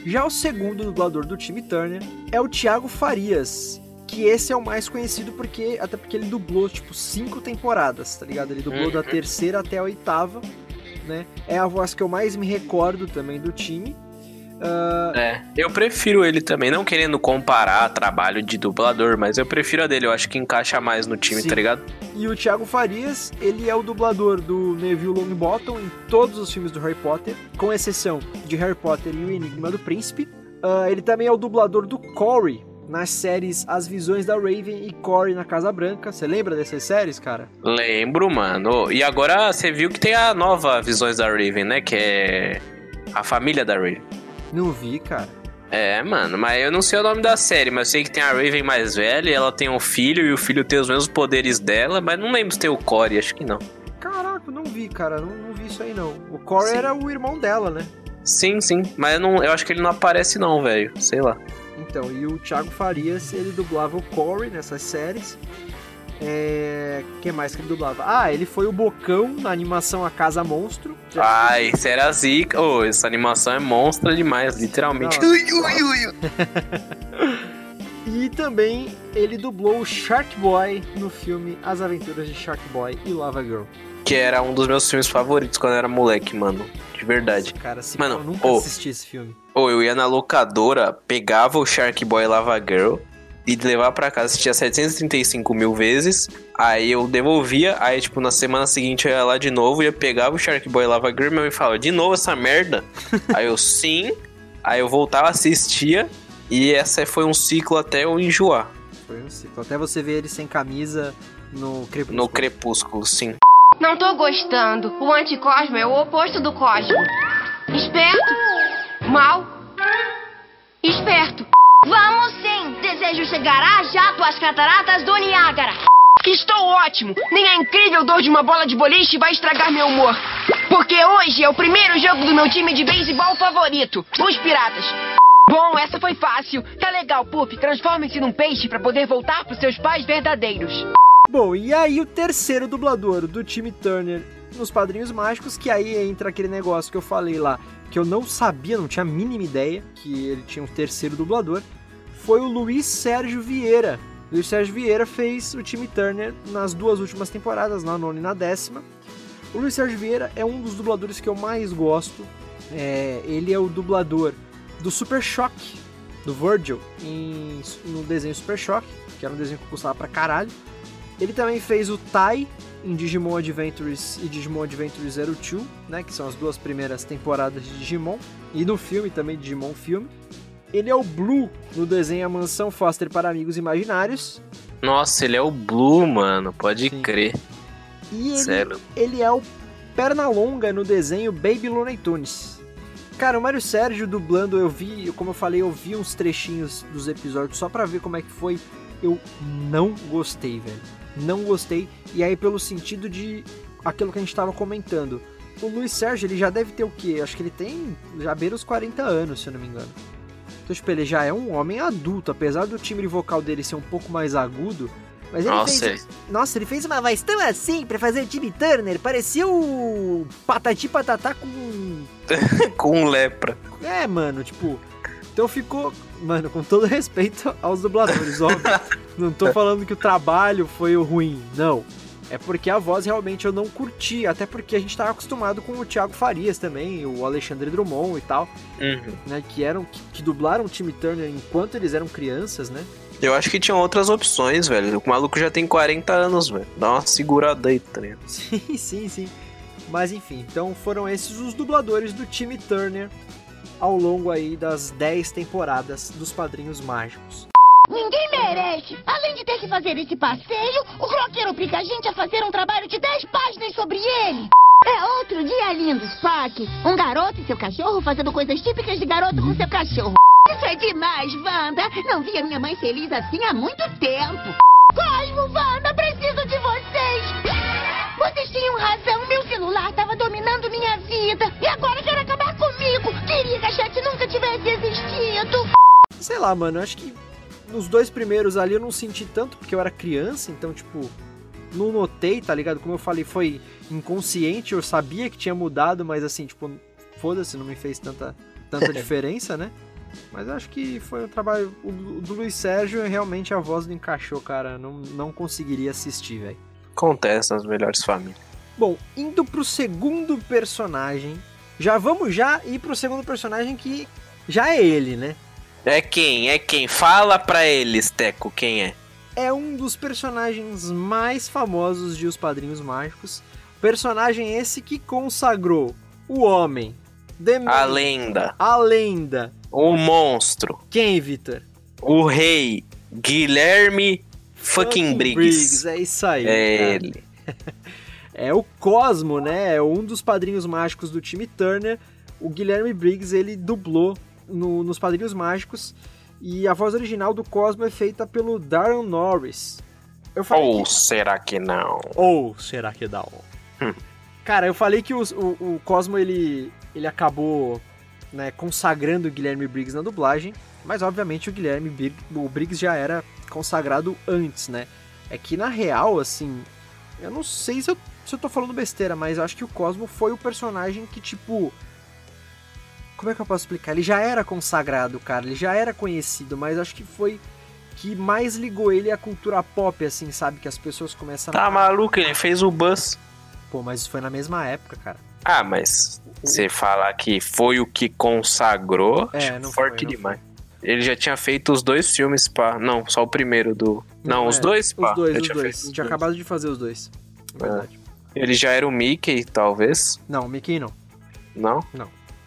Já o segundo dublador do time Turner é o Thiago Farias, que esse é o mais conhecido porque até porque ele dublou tipo cinco temporadas, tá ligado? Ele dublou da terceira até a oitava, né? É a voz que eu mais me recordo também do time. Ah, É, eu prefiro ele também, não querendo comparar trabalho de dublador, mas eu prefiro a dele, eu acho que encaixa mais no time, Sim. tá ligado? E o Thiago Farias, ele é o dublador do Neville Longbottom em todos os filmes do Harry Potter, com exceção de Harry Potter e o Enigma do Príncipe. Ah, ele também é o dublador do Corey nas séries As Visões da Raven e Corey na Casa Branca. Você lembra dessas séries, cara? Lembro, mano. E agora você viu que tem a nova Visões da Raven, né? Que é a família da Raven. Não vi, cara. É, mano, mas eu não sei o nome da série, mas eu sei que tem a Raven mais velha, e ela tem um filho, e o filho tem os mesmos poderes dela, mas não lembro se tem o Corey, acho que não. Caraca, não vi, cara. Não, não vi isso aí, não. O Corey Sim. era o irmão dela, né? Sim, sim, mas eu, não, eu acho que ele não aparece não, velho, sei lá. Então, e o Thiago Farias, ele dublava o Corey nessas séries. É... que mais que ele dublava? Ah, ele foi o Bocão na animação A Casa Monstro. Ai, isso era zica. Ô, essa animação é monstra demais, literalmente. Não. Ui, ui, ui. E também ele dublou o Shark Boy no filme As Aventuras de Shark Boy e Lava Girl. Que era um dos meus filmes favoritos quando eu era moleque, mano. De verdade. Cara, se Mano, eu nunca ô. assisti esse filme. Ou eu ia na locadora, pegava o Shark Boy Lava Girl e levava pra casa, assistia 735 mil vezes. Aí eu devolvia, aí tipo na semana seguinte eu ia lá de novo, ia pegava o Shark Boy Lava Girl e falava, de novo essa merda? aí eu, sim. Aí eu voltava, assistia e essa foi um ciclo até eu enjoar. Foi um ciclo. Até você ver ele sem camisa no Crepúsculo. No Crepúsculo, sim. Não tô gostando. O anticosmo é o oposto do cosmo. Esperto. Mal. Esperto. Vamos sim! Desejo chegar a jato às cataratas do Niágara. Estou ótimo. Nem a incrível dor de uma bola de boliche vai estragar meu humor. Porque hoje é o primeiro jogo do meu time de beisebol favorito, os Piratas. Bom, essa foi fácil. Tá legal, Puff. Transforme-se num peixe pra poder voltar pros seus pais verdadeiros. Bom, e aí o terceiro dublador do time Turner nos Padrinhos Mágicos, que aí entra aquele negócio que eu falei lá, que eu não sabia, não tinha a mínima ideia que ele tinha um terceiro dublador, foi o Luiz Sérgio Vieira. Luiz Sérgio Vieira fez o time Turner nas duas últimas temporadas, na nona e na décima. O Luiz Sérgio Vieira é um dos dubladores que eu mais gosto. É, ele é o dublador do Super Choque, do Virgil, em- no desenho Super Choque, que era um desenho que eu gostava pra caralho. Ele também fez o Tai em Digimon Adventures e Digimon Adventure 02, né, que são as duas primeiras temporadas de Digimon, e no filme também Digimon filme. Ele é o Blue no desenho A Mansão Foster para Amigos Imaginários, Nossa, ele é o Blue, mano, pode Sim. crer. e ele, Sério. ele é o Pernalonga no desenho Baby Looney Tunes. Cara, o Mário Sérgio dublando, eu vi, como eu falei, eu vi uns trechinhos dos episódios só pra ver como é que foi. Eu não gostei, velho. Não gostei. E aí, pelo sentido de aquilo que a gente tava comentando. O Luiz Sérgio, ele já deve ter o quê? Acho que ele tem já beira os 40 anos, se eu não me engano. Então, tipo, ele já é um homem adulto, apesar do timbre vocal dele ser um pouco mais agudo. Mas ele Nossa, fez. Nossa, ele fez uma voz tão assim pra fazer o Timmy Turner. Parecia o Patati Patatá com. com lepra. É, mano, tipo. Então ficou. Mano, com todo respeito aos dubladores, óbvio. Não tô falando que o trabalho foi o ruim, não. É porque a voz realmente eu não curti, até porque a gente tava acostumado com o Thiago Farias também, o Alexandre Drummond e tal, Uhum. né? Que eram. que, que dublaram o Timmy Turner enquanto eles eram crianças, né? Eu acho que tinha outras opções, velho. O maluco já tem 40 anos, velho. Dá uma segurada aí, tá ligado? Sim, sim, sim. Mas enfim, então foram esses os dubladores do time Turner ao longo aí das 10 temporadas dos Padrinhos Mágicos. Ninguém merece. Além de ter que fazer esse passeio, o Croqueiro obriga a gente a fazer um trabalho de 10 páginas sobre ele. É outro dia lindo, Spock. Um garoto e seu cachorro fazendo coisas típicas de garoto com seu cachorro. Isso é demais, Wanda. Não via minha mãe feliz assim há muito tempo. Cosmo, Wanda, preciso de vocês. Vocês tinham razão. Meu celular estava dominando minha vida. E agora quer acabar comigo. Queria que a chat nunca tivesse existido. Sei lá, mano, acho que nos dois primeiros ali eu não senti tanto porque eu era criança, então, tipo, não notei, tá ligado? Como eu falei, foi inconsciente, eu sabia que tinha mudado, mas assim, tipo, foda-se, não me fez tanta, tanta diferença, né? Mas eu acho que foi um trabalho. O do- do Luiz Sérgio, realmente a voz não encaixou, cara. Não, não conseguiria assistir, velho. Acontece nas melhores famílias. Bom, indo pro segundo personagem. Já vamos já ir pro segundo personagem que já é ele, né? É quem? É quem? Fala pra eles, Teco, quem é? É um dos personagens mais famosos de Os Padrinhos Mágicos. Personagem esse que consagrou o homem, The Man, A lenda, a lenda. o monstro, Quem, Vitor? o rei, Guilherme fucking Briggs. É isso aí. É cara. ele. É o Cosmo, né? É um dos padrinhos mágicos do time Turner. O Guilherme Briggs, ele dublou no- nos Padrinhos Mágicos. E a voz original do Cosmo é feita pelo Darren Norris. Ou que... será que não? Ou será que dá? Hum. Cara, eu falei que os- o, o Cosmo, ele, ele acabou né, consagrando o Guilherme Briggs na dublagem. Mas, obviamente, o Guilherme Brig- o Briggs já era consagrado antes, né? É que, na real, assim... Eu não sei se eu, se eu tô falando besteira, mas eu acho que o Cosmo foi o personagem que, tipo... Como é que eu posso explicar? Ele já era consagrado, cara. Ele já era conhecido, mas acho que foi que mais ligou ele à cultura pop, assim, sabe? Que as pessoas começaram Tá a... maluco? Ele fez o Buzz. Pô, mas isso foi na mesma época, cara. Ah, mas você falar que foi o que consagrou, É, acho não forte foi, não demais. Ele já tinha feito os dois filmes, pá. Não, só o primeiro do. Não, os é, dois, pá. Os dois, Já os tinha dois. tinha acabado de fazer os dois. Verdade. Ele já era o Mickey, talvez. Não, o Mickey não. Não?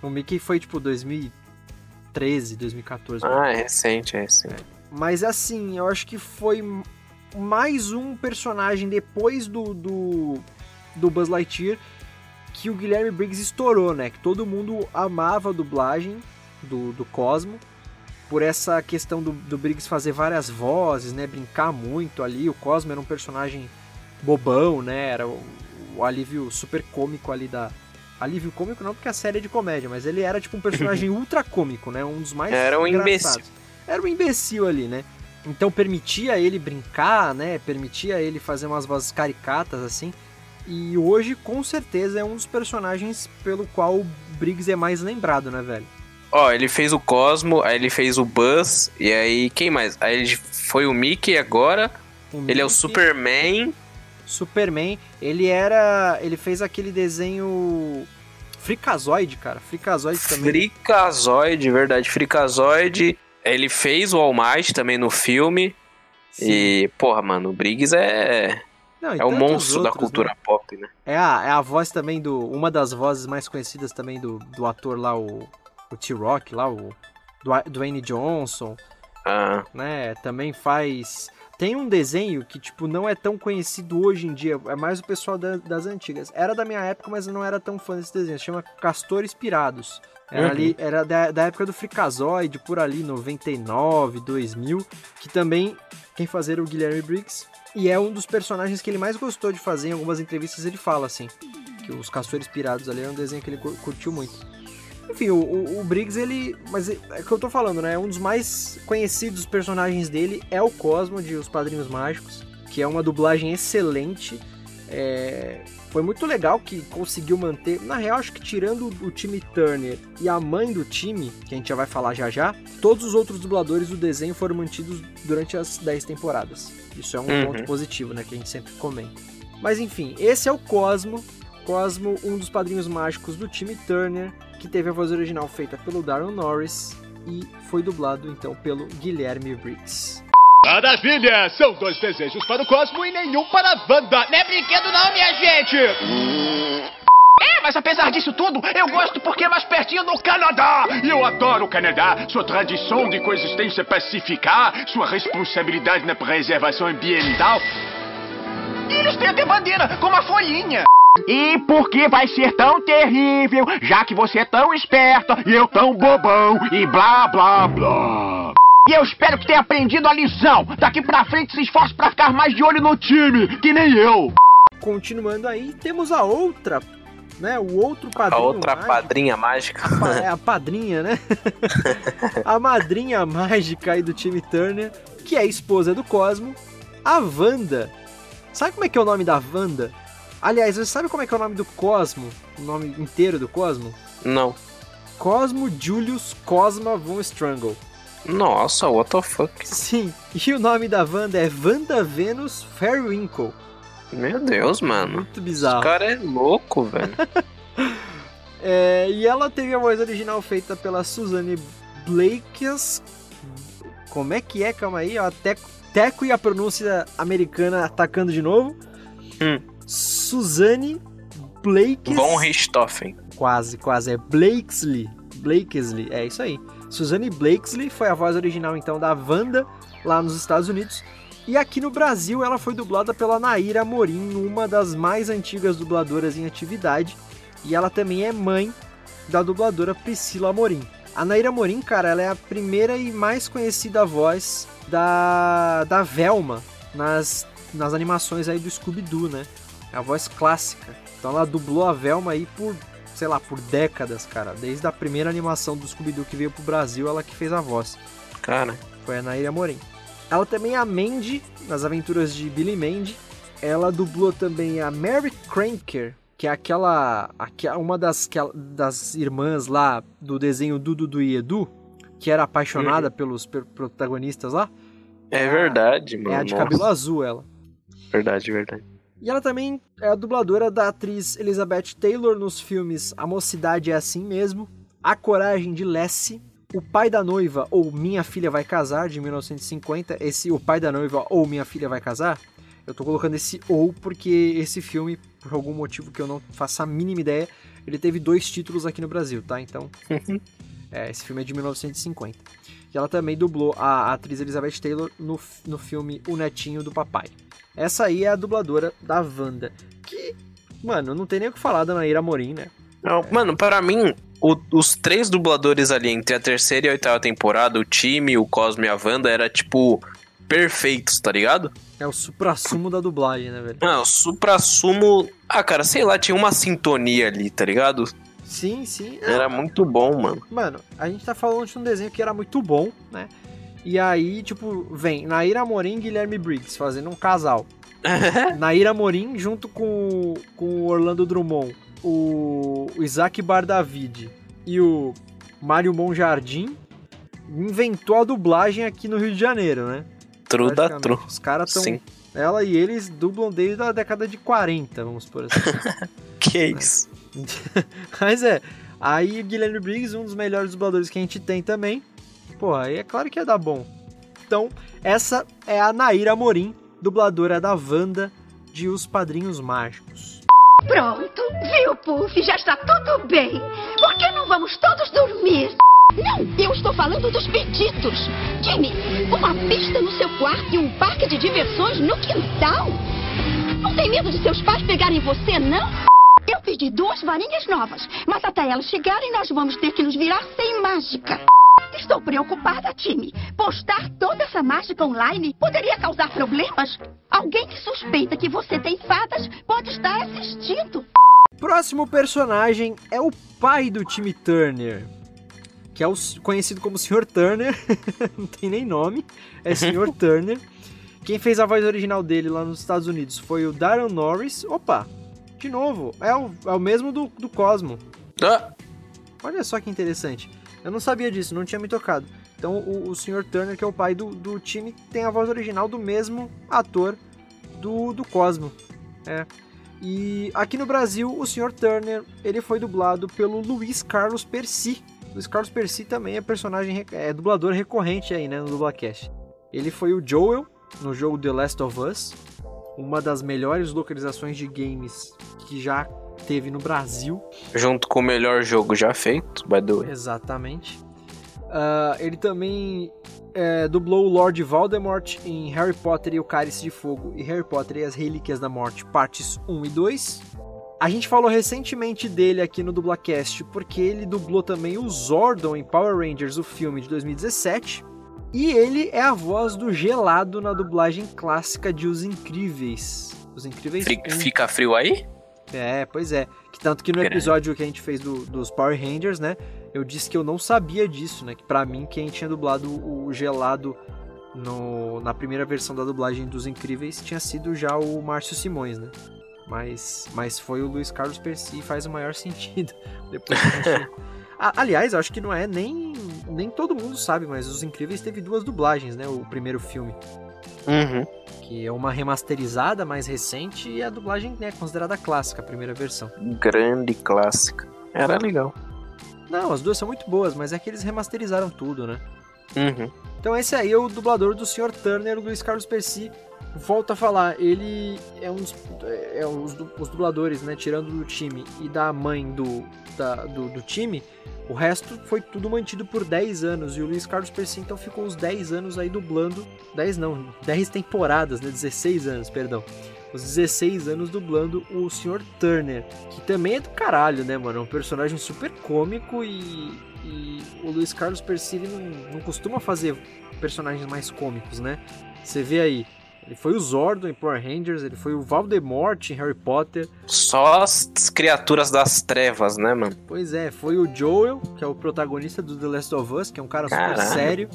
O Mickey foi tipo 2013, 2014. Ah, é recente, é recente. Mas assim, eu acho que foi mais um personagem depois do, do, do Buzz Lightyear que o Guilherme Briggs estourou, né? Que todo mundo amava a dublagem do, do Cosmo. Por essa questão do, do Briggs fazer várias vozes, né? Brincar muito ali. O Cosmo era um personagem bobão, né? Era o, o alívio super cômico ali da. Alívio cômico não porque a série é de comédia, mas ele era tipo um personagem ultra cômico, né? Um dos mais Era um engraçados. imbecil. Era um imbecil ali, né? Então permitia ele brincar, né? Permitia ele fazer umas vozes caricatas assim. E hoje, com certeza, é um dos personagens pelo qual o Briggs é mais lembrado, né, velho? Ó, ele fez o Cosmo, aí ele fez o Buzz, e aí quem mais? Aí ele foi o Mickey agora, ele é o Mickey, Superman. Superman. Ele era. Ele fez aquele desenho. Freakazoid, cara. Freakazoid também. Freakazoid, verdade, Freakazoid. Ele fez o All Might também no filme. Sim. E, porra, mano, o Briggs é, Não, é o monstro da outros, cultura né? pop, né? É a, é a voz também do. Uma das vozes mais conhecidas também do, do ator lá, o. O T-Rock lá, o. Dwayne Johnson. Ah, né? Também faz. Tem um desenho que, tipo, não é tão conhecido hoje em dia. É mais o pessoal da- das antigas. Era da minha época, mas eu não era tão fã desse desenho. Se chama Castores Pirados. Era, Uhum. ali, era da, da época do Freakazoid, por ali, 99, 2000. Que também quem fazia era o Guilherme Briggs. E é um dos personagens que ele mais gostou de fazer. Em algumas entrevistas ele fala, assim. Que os Castores Pirados ali era um desenho que ele cur- curtiu muito. Enfim, o, o, o Briggs, ele. Mas é é o que eu tô falando, né? Um dos mais conhecidos personagens dele é o Cosmo de Os Padrinhos Mágicos, que é uma dublagem excelente. É, Foi muito legal que conseguiu manter. Na real, acho que tirando o time Turner e a mãe do time, que a gente já vai falar já já, todos os outros dubladores do desenho foram mantidos durante as 10 temporadas. Isso é um Uhum. ponto positivo, né? Que a gente sempre comenta. Mas enfim, esse é o Cosmo. Cosmo, um dos padrinhos mágicos do time Turner, que teve a voz original feita pelo Darren Norris e foi dublado então pelo Guilherme Briggs. Maravilha! São dois desejos para o Cosmo e nenhum para a Wanda. Não é brinquedo não, minha gente! É, mas apesar disso tudo, eu gosto porque é mais pertinho do Canadá! E eu adoro o Canadá, sua tradição de coexistência pacífica, sua responsabilidade na preservação ambiental. E eles têm até bandeira, com uma folhinha! E por que vai ser tão terrível, já que você é tão esperta e eu tão bobão e blá blá blá? E eu espero que tenha aprendido a lição. Daqui pra frente se esforce pra ficar mais de olho no time, que nem eu. Continuando aí, temos a outra, né? O outro a padrinho outra mágico. padrinha mágica. É a padrinha, né? a madrinha mágica aí do time Turner, que é a esposa do Cosmo, a Wanda. Sabe como é que é o nome da Wanda? Aliás, você sabe como é que é o nome do Cosmo? O nome inteiro do Cosmo? Não. Cosmo Julius Cosma von Strangle. Nossa, what the fuck? Sim, e o nome da Wanda é Wanda Venus Fairwinkle. Meu Deus, mano. Muito Esse bizarro. cara é louco, velho. É, e ela teve a voz original feita pela Suzanne Blakes. Como é que é? Calma aí, ó. Teco, teco e a pronúncia americana atacando de novo. Hum. Suzanne Blakes. Von Richthofen. Quase, quase. É Blakesley. Blakesley, é isso aí. Suzanne Blakesley foi a voz original, então, da Wanda lá nos Estados Unidos. E aqui no Brasil ela foi dublada pela Naira Amorim, uma das mais antigas dubladoras em atividade. E ela também é mãe da dubladora Priscila Amorim. A Naira Amorim, cara, ela é a primeira e mais conhecida voz da, da Velma nas, nas animações aí do Scooby-Doo, né? É a voz clássica. Então ela dublou a Velma aí por, sei lá, por décadas, cara. Desde a primeira animação do Scooby-Doo que veio pro Brasil, ela que fez a voz. Cara, Foi a Naira Amorim. Ela também é a Mandy, nas aventuras de Billy Mandy. Ela dublou também a Mary Cranker, que é aquela, aquela uma das, das irmãs lá do desenho do Dudu e Edu, que era apaixonada pelos per- protagonistas lá. é verdade, mano. É a de cabelo azul, ela. Verdade, verdade. E ela também é a dubladora da atriz Elizabeth Taylor nos filmes A Mocidade é Assim Mesmo, A Coragem de Lessie, O Pai da Noiva ou Minha Filha Vai Casar, de 1950. Esse O Pai da Noiva ou Minha Filha Vai Casar, eu tô colocando esse ou porque esse filme, por algum motivo que eu não faço a mínima ideia, ele teve dois títulos aqui no Brasil, tá? Então, é, esse filme é de 1950. E ela também dublou a atriz Elizabeth Taylor no, no filme O Netinho do Papai. Essa aí é a dubladora da Wanda. Que, mano, não tem nem o que falar da Naira Amorim, né? Não, mano, para mim, o- os três dubladores ali entre a terceira e a oitava temporada, o time, o Cosmo e a Wanda, era tipo perfeitos, tá ligado? É o supra-sumo da dublagem, né, velho? Ah, o supra-sumo. Ah, cara, sei lá, tinha uma sintonia ali, tá ligado? Sim, sim. Era muito bom, mano. Mano, a gente tá falando de um desenho que era muito bom, né? E aí, tipo, vem Naira Amorim e Guilherme Briggs fazendo um casal. Naira Amorim junto com, com o Orlando Drummond, o, Isaac Bardavid e o Mário Monjardim inventou a dublagem aqui no Rio de Janeiro, né? Tru da Praticamente. tru. Os caras tão. Sim. Ela e eles dublam desde a década de 40, vamos por assim. Que isso? Mas é. Aí o Guilherme Briggs, um dos melhores dubladores que a gente tem também. Pô, aí é claro que ia dar bom. Então, essa é a Naira Amorim, dubladora da Wanda de Os Padrinhos Mágicos. Pronto, viu, Puff? Já está tudo bem. Por que não vamos todos dormir? Não, eu estou falando dos pedidos. Jimmy, uma pista no seu quarto e um parque de diversões no quintal? Não tem medo de seus pais pegarem você, não? Eu pedi duas varinhas novas, mas até elas chegarem nós vamos ter que nos virar sem mágica. Estou preocupada, Timmy. Postar toda essa mágica online poderia causar problemas. Alguém que suspeita que você tem fadas pode estar assistindo. Próximo personagem é o pai do time Turner, que é o conhecido como Sr. Turner, não tem nem nome, é Sr. Turner. Quem fez a voz original dele lá nos Estados Unidos foi o Darren Norris. Opa, de novo, é o, é o mesmo do, do Cosmo. Ah, Olha só que interessante. Eu não sabia disso, não tinha me tocado. Então o, o Sr. Turner, que é o pai do, do time, tem a voz original do mesmo ator do, do Cosmo. É. E aqui no Brasil, o Sr. Turner, ele foi dublado pelo Luiz Carlos Percy. Luiz Carlos Percy também é personagem, é dublador recorrente aí, né, no Dublacast. Ele foi o Joel no jogo The Last of Us, uma das melhores localizações de games que já teve no Brasil. junto com o melhor jogo já feito, by the way. Exatamente. Ah, ele também é, dublou o Lord Voldemort em Harry Potter e o Cálice de Fogo e Harry Potter e as Relíquias da Morte, partes 1 e 2. A gente falou recentemente dele aqui no Dublacast porque ele dublou também o Zordon em Power Rangers, o filme de 2017. E ele é a voz do Gelado na dublagem clássica de Os Incríveis. Os Incríveis 1. Fica frio aí? É, pois é. Que tanto que no episódio que a gente fez do- dos Power Rangers, né? Eu disse que eu não sabia disso, né? Que pra mim quem tinha dublado o gelado no, na primeira versão da dublagem dos Incríveis tinha sido já o Márcio Simões, né? Mas, mas foi o Luiz Carlos Percy faz o maior sentido. Depois que a gente... A- Aliás, eu acho que não é nem, nem todo mundo sabe, mas Os Incríveis teve duas dublagens, né? O primeiro filme. Uhum. Que é uma remasterizada mais recente e a dublagem é considerada clássica, a primeira versão. Grande clássica. Era legal. Não, as duas são muito boas, mas é que eles remasterizaram tudo, né? Uhum. Então esse aí é o dublador do Sr. Turner, o Luiz Carlos Percy. Volto a falar, ele é um dos é os, du- os dubladores, né? Tirando do time e da mãe do, da- do, do time, o resto foi tudo mantido por 10 anos. E o Luiz Carlos Percy então ficou uns 10 anos aí dublando. 10 não, 10 temporadas, né? 16 anos, perdão. Os 16 anos dublando o Sr. Turner, que também é do caralho, né, mano? É um personagem super cômico e, e o Luiz Carlos Percy não, não costuma fazer personagens mais cômicos, né? Você vê aí, ele foi o Zordon em Power Rangers, ele foi o Voldemort em Harry Potter, Só as criaturas das trevas, né, mano? pois é, foi o Joel, que é o protagonista do The Last of Us, que é um cara super Caralho. sério.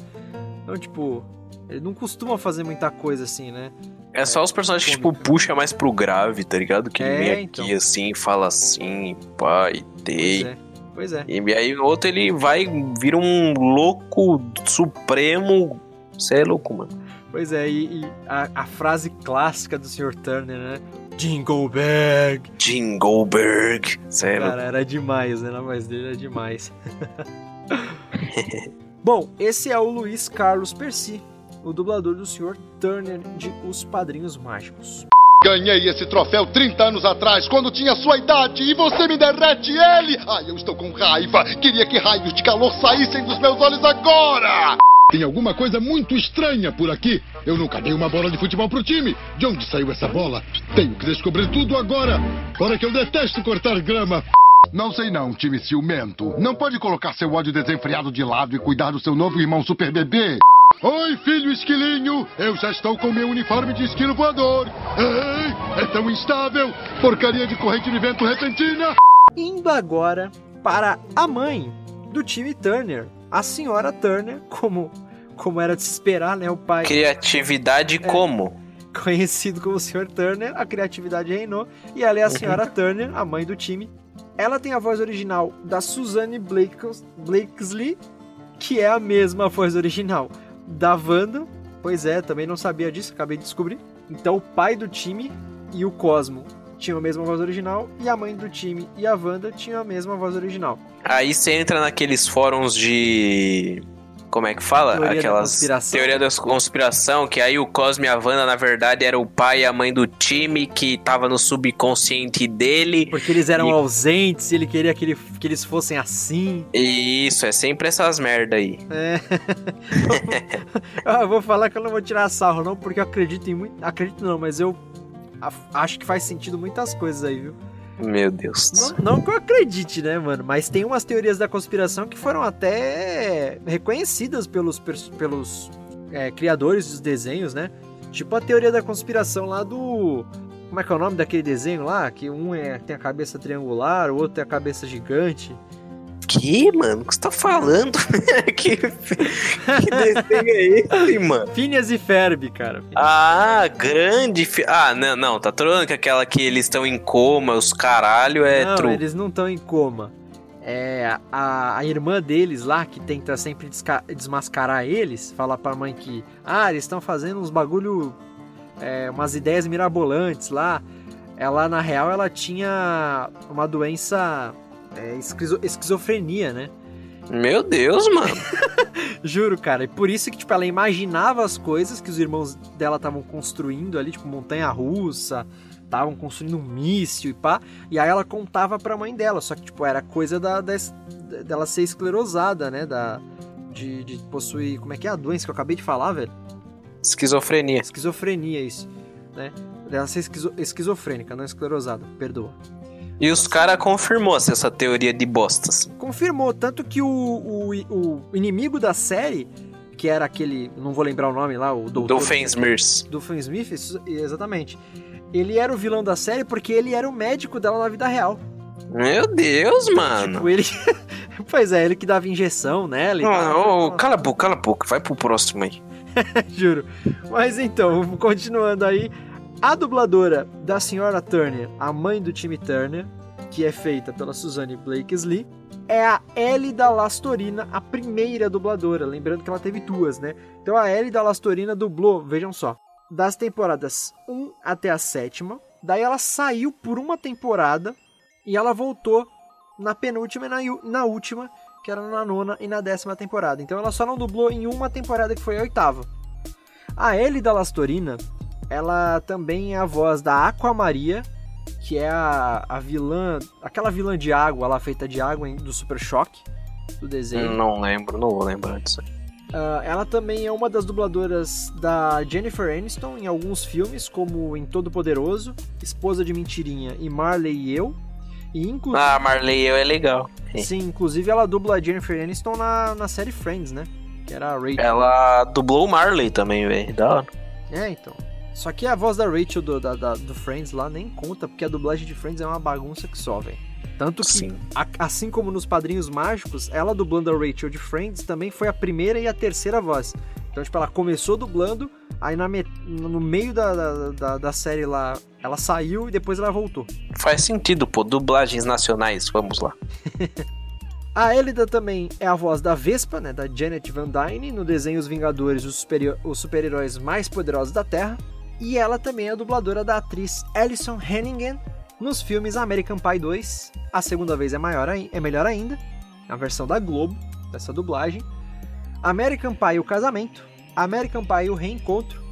Então, tipo, ele não costuma fazer muita coisa assim, né? É só os personagens que, tipo, puxa mais pro grave, tá ligado? Que ele É, vem aqui então. assim, fala assim, pai, Pois dei. é. Pois é. E aí o outro ele vai, vira um louco supremo. Você é louco, mano. Pois é, e, e a, a frase clássica do Sr. Turner, né? Jingle Bag! Jingleberg. Você é. Cara, era demais, né? Na voz dele era demais. Bom, esse é o Luiz Carlos Percy, o dublador do Sr. Turner de Os Padrinhos Mágicos. Ganhei esse troféu 30 anos atrás, quando tinha sua idade, e você me derrete ele! Ai, eu estou com raiva! Queria que raios de calor saíssem dos meus olhos agora! Tem alguma coisa muito estranha por aqui. Eu nunca dei uma bola de futebol pro time. De onde saiu essa bola? Tenho que descobrir tudo agora. Fora que eu detesto cortar grama. Não sei não, time ciumento. Não pode colocar seu ódio desenfreado de lado e cuidar do seu novo irmão super bebê. Oi, filho esquilinho. Eu já estou com meu uniforme de esquilo voador. Ei, é tão instável. Porcaria de corrente de vento repentina. Indo agora para a mãe do time Turner, a senhora Turner, como, como era de se esperar, né? O pai Criatividade como? conhecido como Sr. Turner, a criatividade reinou, e ela é a senhora Turner, a mãe do time. Ela tem a voz original da Suzanne Blakes- Blakesley, que é a mesma voz original da Wanda. Pois é, também não sabia disso, acabei de descobrir. Então o pai do time e o Cosmo tinham a mesma voz original, e a mãe do time e a Wanda tinham a mesma voz original. Aí você entra naqueles fóruns de. Como é que fala? Teoria da Aquelas. conspiração. Teoria da conspiração, que aí o Cosme e a Wanda, na verdade, era o pai e a mãe do time que tava no subconsciente dele. Porque eles eram E- ausentes e ele queria que, ele- que eles fossem assim. E isso, é sempre essas merda aí. É. eu vou falar que eu não vou tirar sarro, não, porque eu acredito em muito. Acredito não, mas eu acho que faz sentido muitas coisas aí, viu? Meu Deus. do céu. Não, não que eu acredite, né, mano? Mas tem umas teorias da conspiração que foram até reconhecidas pelos, pelos é, criadores dos desenhos, né? Tipo a teoria da conspiração lá do. Como é que é o nome daquele desenho lá? Que um é, tem a cabeça triangular, o outro tem a cabeça gigante. Que, mano? O que você tá falando? que, que desenho é esse, mano? Phineas e Ferb, cara. Ah, grande. Fi... Ah, não, não, tá trolando que aquela que eles estão em coma, os caralho, é não, true. eles não estão em coma. É a, a irmã deles lá, que tenta sempre desmascarar eles, fala pra mãe que, ah, eles estão fazendo uns bagulho, é, umas ideias mirabolantes lá. Ela, na real, ela tinha uma doença, é, esquizo- esquizofrenia, né? Meu Deus, mano. Juro, cara. E por isso que, tipo, ela imaginava as coisas que os irmãos dela estavam construindo ali, tipo, montanha-russa, estavam construindo um míssil e pá. E aí ela contava pra mãe dela. Só que, tipo, era coisa da, da- dela ser esclerosada, né? Da, de, de possuir. Como é que é a doença que eu acabei de falar, velho? Esquizofrenia. Esquizofrenia, isso. Né? Dela ser esquizo- esquizofrênica, não esclerosada. Perdoa. E os caras confirmou assim, essa teoria de bostas. confirmou. Tanto que o, o, o inimigo da série, que era aquele. Não vou lembrar o nome lá, o doutor. Doofenshmirtz. Do Smith, exatamente. Ele era o vilão da série porque ele era o médico dela na vida real. Meu Deus, mano. Tipo, ele. pois é, ele que dava injeção nela e tal. Ô, cala a boca, cala a boca. Vai pro próximo aí. Juro. Mas então, continuando aí. A dubladora da senhora Turner, a mãe do time Turner, que é feita pela Suzanne Blakesley, é a Ellie da Lastorina, a primeira dubladora. Lembrando que ela teve duas, né? Então a Ellie da Lastorina dublou, vejam só, das temporadas 1 até a sétima. Daí ela saiu por uma temporada e ela voltou na penúltima e na, na última, que era na nona e na décima temporada. Então ela só não dublou em uma temporada que foi a oitava. A Ellie da Lastorina, ela também é a voz da Aquamaria, que é a, a vilã, aquela vilã de água lá feita de água do Super Choque do desenho. Não lembro, não vou lembrar disso. Uh, ela também é uma das dubladoras da Jennifer Aniston em alguns filmes, como em Todo Poderoso, Esposa de Mentirinha e Marley e Eu. E inclusive... Ah, Marley e Eu é legal. Sim, inclusive ela dubla a Jennifer Aniston na, na série Friends, né? Que era a Rachel. Ela dublou o Marley também, velho. Da hora. É, então. Só que a voz da Rachel do, da, da, do Friends lá nem conta, porque a dublagem de Friends é uma bagunça que só, velho. Tanto que, a, assim como nos Padrinhos Mágicos, ela dublando a Rachel de Friends também foi a primeira e a terceira voz. Então, tipo, ela começou dublando, aí na no meio da, da, da, da, série lá, ela saiu e depois ela voltou. Faz sentido, pô, dublagens nacionais, vamos lá. a Elida também é a voz da Vespa, né, da Janet Van Dyne, no desenho Os Vingadores, os super-heróis mais poderosos da Terra. E ela também é a dubladora da atriz Alison Hannigan nos filmes American Pie 2. A segunda vez é, maior, é melhor ainda, a versão da Globo, dessa dublagem. American Pie O Casamento, American Pie O Reencontro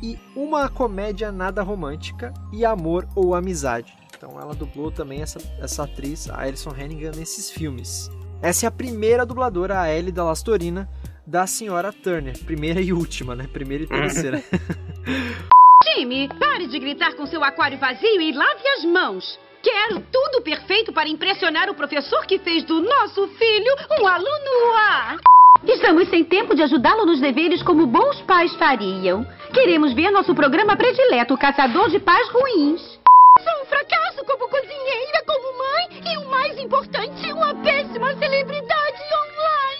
e Uma Comédia Nada Romântica e Amor ou Amizade. Então ela dublou também essa, essa atriz, a Alison Hannigan, nesses filmes. Essa é a primeira dubladora, a Ellie da Lastorina, da senhora Turner. Primeira e última, né? Primeira e terceira. Jimmy, pare de gritar com seu aquário vazio e lave as mãos. Quero tudo perfeito para impressionar o professor que fez do nosso filho um aluno A. Estamos sem tempo de ajudá-lo nos deveres como bons pais fariam. Queremos ver nosso programa predileto, o Caçador de Pais Ruins. Sou um fracasso como cozinheira, como mãe e o mais importante, uma péssima celebridade online.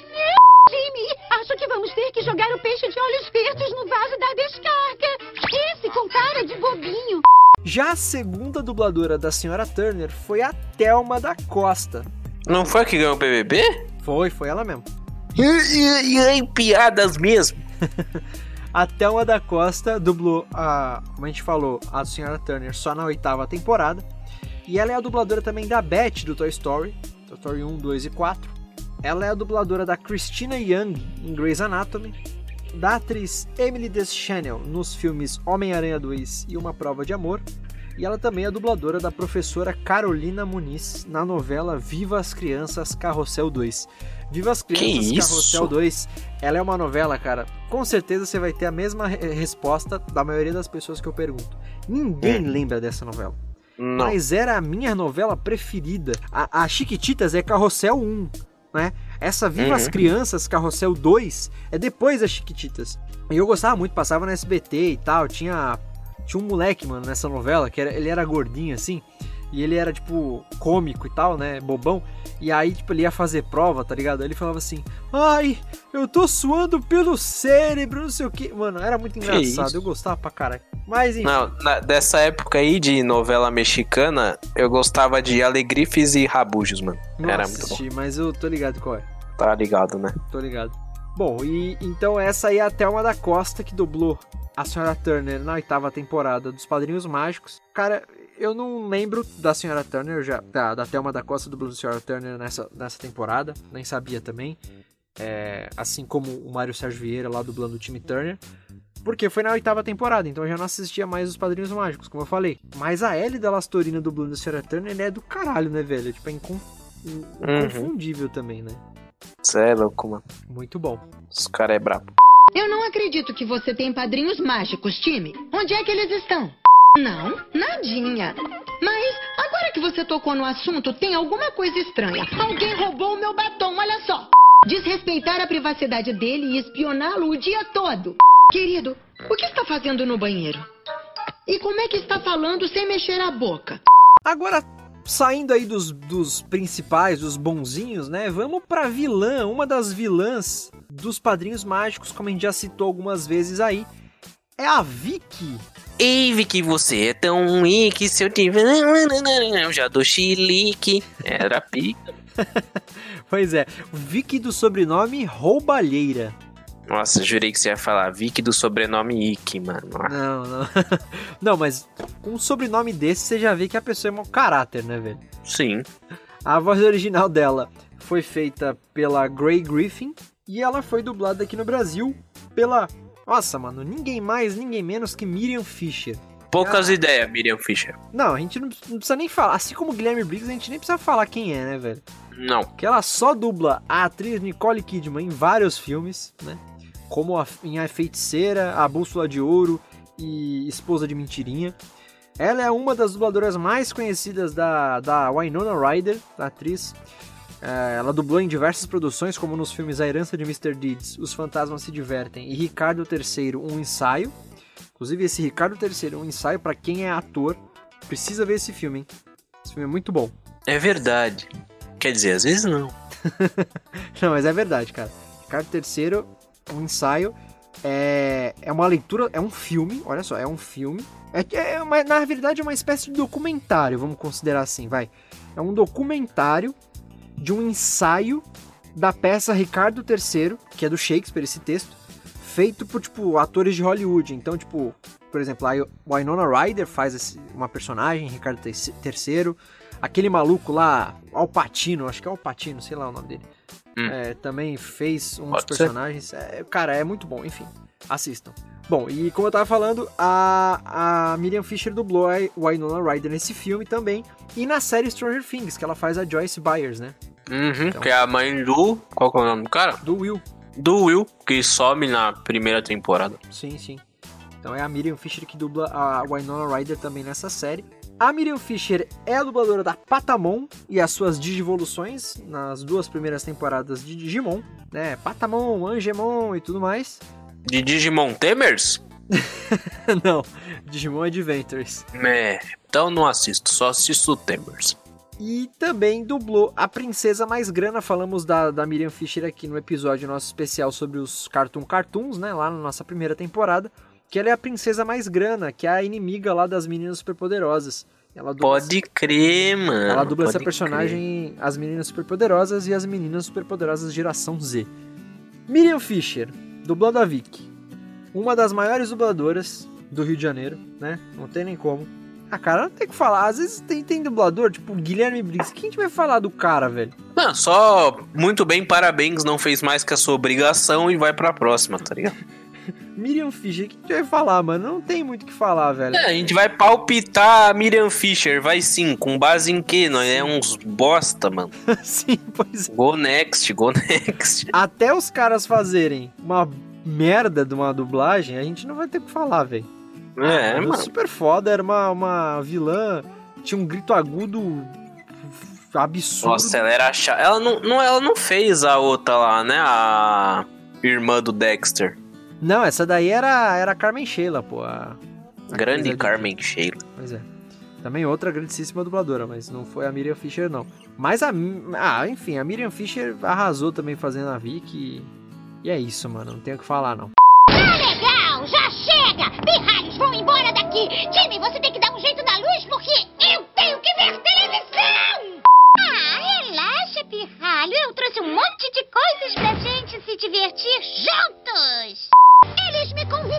Jimmy, acho que vamos ter que jogar o peixe de olhos verdes no vaso da descarga. Esse com cara de bobinho. Já a segunda dubladora da senhora Turner foi a Thelma da Costa. Não foi a que ganhou o BBB? Foi, foi ela mesmo. E aí, piadas mesmo. a Thelma da Costa dublou, a, como a gente falou, a senhora Turner só na oitava temporada. E ela é a dubladora também da Beth do Toy Story, Toy Story 1, 2 e 4. Ela é a dubladora da Christina Young em Grey's Anatomy, da atriz Emily Deschanel nos filmes Homem-Aranha 2 e Uma Prova de Amor, e ela também é dubladora da professora Carolina Muniz na novela Viva as Crianças Carrossel 2. Viva as Crianças Carrossel 2, ela é uma novela, cara. Com certeza você vai ter a mesma resposta da maioria das pessoas que eu pergunto. Ninguém hum. lembra dessa novela. Não. Mas era a minha novela preferida. A, a Chiquititas é Carrossel 1 né? Essa Viva uhum. as Crianças, Carrossel 2, é depois das Chiquititas. E eu gostava muito, passava no SBT e tal. Tinha, tinha um moleque, mano, nessa novela, que era, ele era gordinho assim. E ele era, tipo, cômico e tal, né? Bobão. E aí, tipo, ele ia fazer prova, tá ligado? Aí ele falava assim: Ai, eu tô suando pelo cérebro, não sei o que. Mano, era muito engraçado. Eu gostava pra caralho. Mas enfim. Não, na, dessa época aí de novela mexicana, eu gostava de Alegrifes e Rabujos, mano. Não era assisti, muito bom. mas eu tô ligado qual é. Tá ligado, né? Tô ligado. Bom, e então essa aí é a Thelma da Costa que dublou a Senhora Turner na oitava temporada dos Padrinhos Mágicos. Cara, eu não lembro da Senhora Turner, já, da, da Thelma da Costa dublando Senhora Turner nessa, nessa temporada, nem sabia também. É, assim como o Mário Sérgio Vieira lá dublando o time Turner. Porque foi na oitava temporada, então eu já não assistia mais os Padrinhos Mágicos, como eu falei. Mas a Ellie da Lastorina dublando a Senhora Turner é do caralho, né, velho? Tipo, é incon... Uhum. inconfundível uhum. também, né? Cê é louco, mano. Muito bom. Os caras é brabo. Eu não acredito que você tem padrinhos mágicos, time. Onde é que eles estão? Não, nadinha. Mas agora que você tocou no assunto, tem alguma coisa estranha. Alguém roubou o meu batom, olha só. Desrespeitar a privacidade dele e espioná-lo o dia todo. Querido, o que está fazendo no banheiro? E como é que está falando sem mexer a boca? Agora, saindo aí dos, dos principais, dos bonzinhos, né? Vamos pra vilã, uma das vilãs dos Padrinhos Mágicos, como a gente já citou algumas vezes aí, é a Vicky. Ei, Vicky, você é tão que se eu tiver. Eu já dou chilique. Era pica. Pois é, Vicky do sobrenome Roubalheira. Nossa, jurei que você ia falar Vicky do sobrenome Ick, mano. Não, não. Não, mas com um sobrenome desse você já vê que a pessoa é mau caráter, né, velho? Sim. A voz original dela foi feita pela Gray Griffin e ela foi dublada aqui no Brasil pela. Nossa, mano, ninguém mais, ninguém menos que Miriam Fisher. Poucas ideias, Miriam Fisher. Não, a gente não não precisa nem falar. Assim como Guilherme Briggs, a gente nem precisa falar quem é, né, velho? Não. Que ela só dubla a atriz Nicole Kidman em vários filmes, né? Como a, em A Feiticeira, A Bússola de Ouro e Esposa de Mentirinha. Ela é uma das dubladoras mais conhecidas da, da Winona Ryder, da atriz. É, ela dublou em diversas produções, como nos filmes A Herança de Mr. Deeds, Os Fantasmas Se Divertem e Ricardo III, Um Ensaio. Inclusive, esse Ricardo III, Um Ensaio, pra quem é ator, precisa ver esse filme, hein? Esse filme é muito bom. É verdade. Quer dizer, às vezes não. Não, mas é verdade, cara. Ricardo III, um ensaio, é, é uma leitura, é um filme, olha só, é um filme. É, é uma, na verdade é uma espécie de documentário, vamos considerar assim, vai. É um documentário de um ensaio da peça Ricardo III, que é do Shakespeare, esse texto, feito por, tipo, atores de Hollywood. Então, tipo, por exemplo, a Winona Ryder faz esse- uma personagem, Ricardo III. Aquele maluco lá, Alpatino, acho que é Alpatino, sei lá o nome dele. Hum. É, também fez uns Pode ser. personagens. É, cara, é muito bom, enfim. Assistam. Bom, e como eu tava falando, a, a Miriam Fisher dublou a Winona Ryder nesse filme também. E na série Stranger Things, que ela faz a Joyce Byers, né? Uhum, que é a mãe do. Qual que é o nome do cara? Do Will. Do Will, que some na primeira temporada. Sim, sim. Então é a Miriam Fisher que dubla a Winona Ryder também nessa série. A Miriam Fisher é a dubladora da Patamon e as suas digivoluções nas duas primeiras temporadas de Digimon, né? Patamon, Angemon e tudo mais. De Digimon Temers? Não, Digimon Adventures. É, então não assisto, só assisto Temers. E também dublou a Princesa Mais Grana. Falamos da, da Miriam Fisher aqui no episódio nosso especial sobre os Cartoon Cartoons, né? Lá na nossa primeira temporada. Que ela é a Princesa Mais Grana, que é a inimiga lá das meninas superpoderosas. Ela dubla, Pode crer, mano. ela dubla essa personagem, as meninas superpoderosas e as meninas superpoderosas geração Z. Miriam Fisher, dublando a Vicky. Uma das maiores dubladoras do Rio de Janeiro, né? Não tem nem como. Ah, cara, não tem que falar. Às vezes tem, tem dublador, tipo Guilherme Briggs. Quem a gente vai falar do cara, velho? Não, só muito bem, parabéns, não fez mais que a sua obrigação e vai pra próxima, tá ligado? Miriam Fisher, o que gente vai falar, mano? Não tem muito o que falar, velho. É, a gente vai palpitar a Miriam Fisher, vai sim, com base em quê? Nós é uns bosta, mano. sim, pois é. Go next, go next. Até os caras fazerem uma merda de uma dublagem, a gente não vai ter o que falar, velho. É, Era mano. super foda, era uma, uma vilã, tinha um grito agudo absurdo. Nossa, ela era chata. Ela não, não, ela não fez a outra lá, né? A irmã do Dexter. Não, essa daí era, era a Carmen Sheila, pô. a- a Grande. Carmen Sheila. Pois é. Também outra grandíssima dubladora, mas não foi a Miriam Fisher, não. Mas a. Ah, enfim, a Miriam Fisher arrasou também fazendo a Vicky. E é isso, mano. Não tem o que falar, não. Tá legal, já chega! Pirralhos, vão embora daqui! Jimmy, você tem que dar um jeito na luz porque eu tenho que ver televisão! Ah, relaxa, Pirralho. Eu trouxe um monte de coisas pra gente se divertir juntos!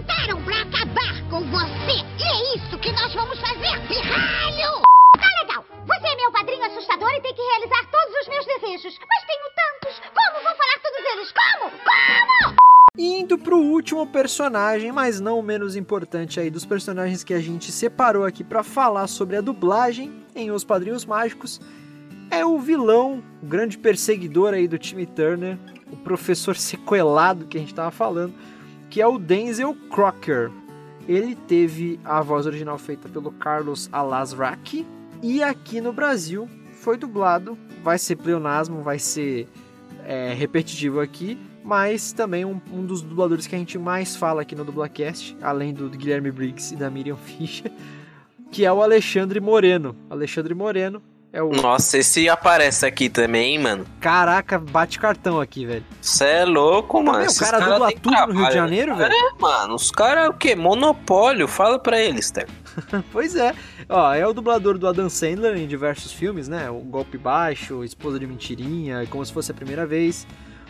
Convidaram pra acabar com você! E é isso que nós vamos fazer, Pirralho! Tá legal! Você é meu padrinho assustador e tem que realizar todos os meus desejos. Mas tenho tantos! Como vou falar todos eles? Como? Como? Indo pro último personagem, mas não menos importante aí dos personagens que a gente separou aqui pra falar sobre a dublagem em Os Padrinhos Mágicos, é o vilão, o grande perseguidor aí do time Turner, o professor sequelado que a gente tava falando, que é o Denzel Crocker. Ele teve a voz original feita pelo Carlos Alasraqui e aqui no Brasil foi dublado, vai ser pleonasmo, vai ser é, repetitivo aqui, mas também um, um dos dubladores que a gente mais fala aqui no Dublacast, além do Guilherme Briggs e da Miriam Fischer, que é o Alexandre Moreno. Alexandre Moreno É o... Nossa, esse aparece aqui também, mano. Caraca, bate cartão aqui, velho. Cê é louco, mano. Meu, o cara dubla têm tudo no Rio de trabalho, Janeiro, né? velho. É, mano, os caras é o quê? Monopólio. Fala pra eles, Ter. pois é. Ó, é o dublador do Adam Sandler em diversos filmes, né? O Golpe Baixo, Esposa de Mentirinha, Como Se Fosse a Primeira Vez.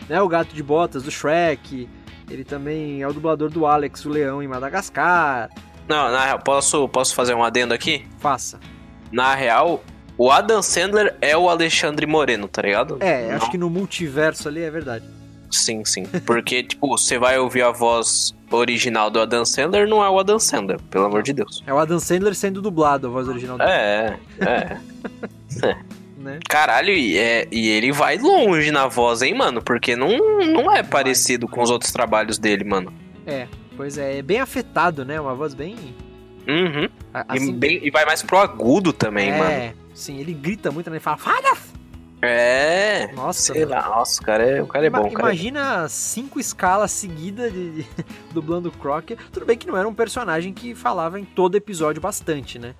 Né? O Gato de Botas, do Shrek. Ele também é o dublador do Alex, o Leão, em Madagascar. Não, na real, posso, posso fazer um adendo aqui? Faça. Na real, o Adam Sandler é o Alexandre Moreno, tá ligado? É, acho que no multiverso ali é verdade. Sim, sim. Porque, tipo, você vai ouvir a voz original do Adam Sandler, não é o Adam Sandler, pelo amor de Deus. É o Adam Sandler sendo dublado, a voz original dele. É, é. é. Né? Caralho, e, é, e ele vai longe na voz, hein, mano? Porque não, não é parecido com os outros trabalhos dele, mano. É, pois é, é bem afetado, né? Uma voz bem. Uhum. a- E, assim- bem- e vai mais pro agudo também, é, mano. Sim, ele grita muito, né? Ele fala, fada! É. Nossa, Sei mano. lá, nossa, o cara é, o cara é Ima- bom, cara. Imagina cinco escalas seguidas de, de- dublando o Croc. Tudo bem que não era um personagem que falava em todo episódio bastante, né?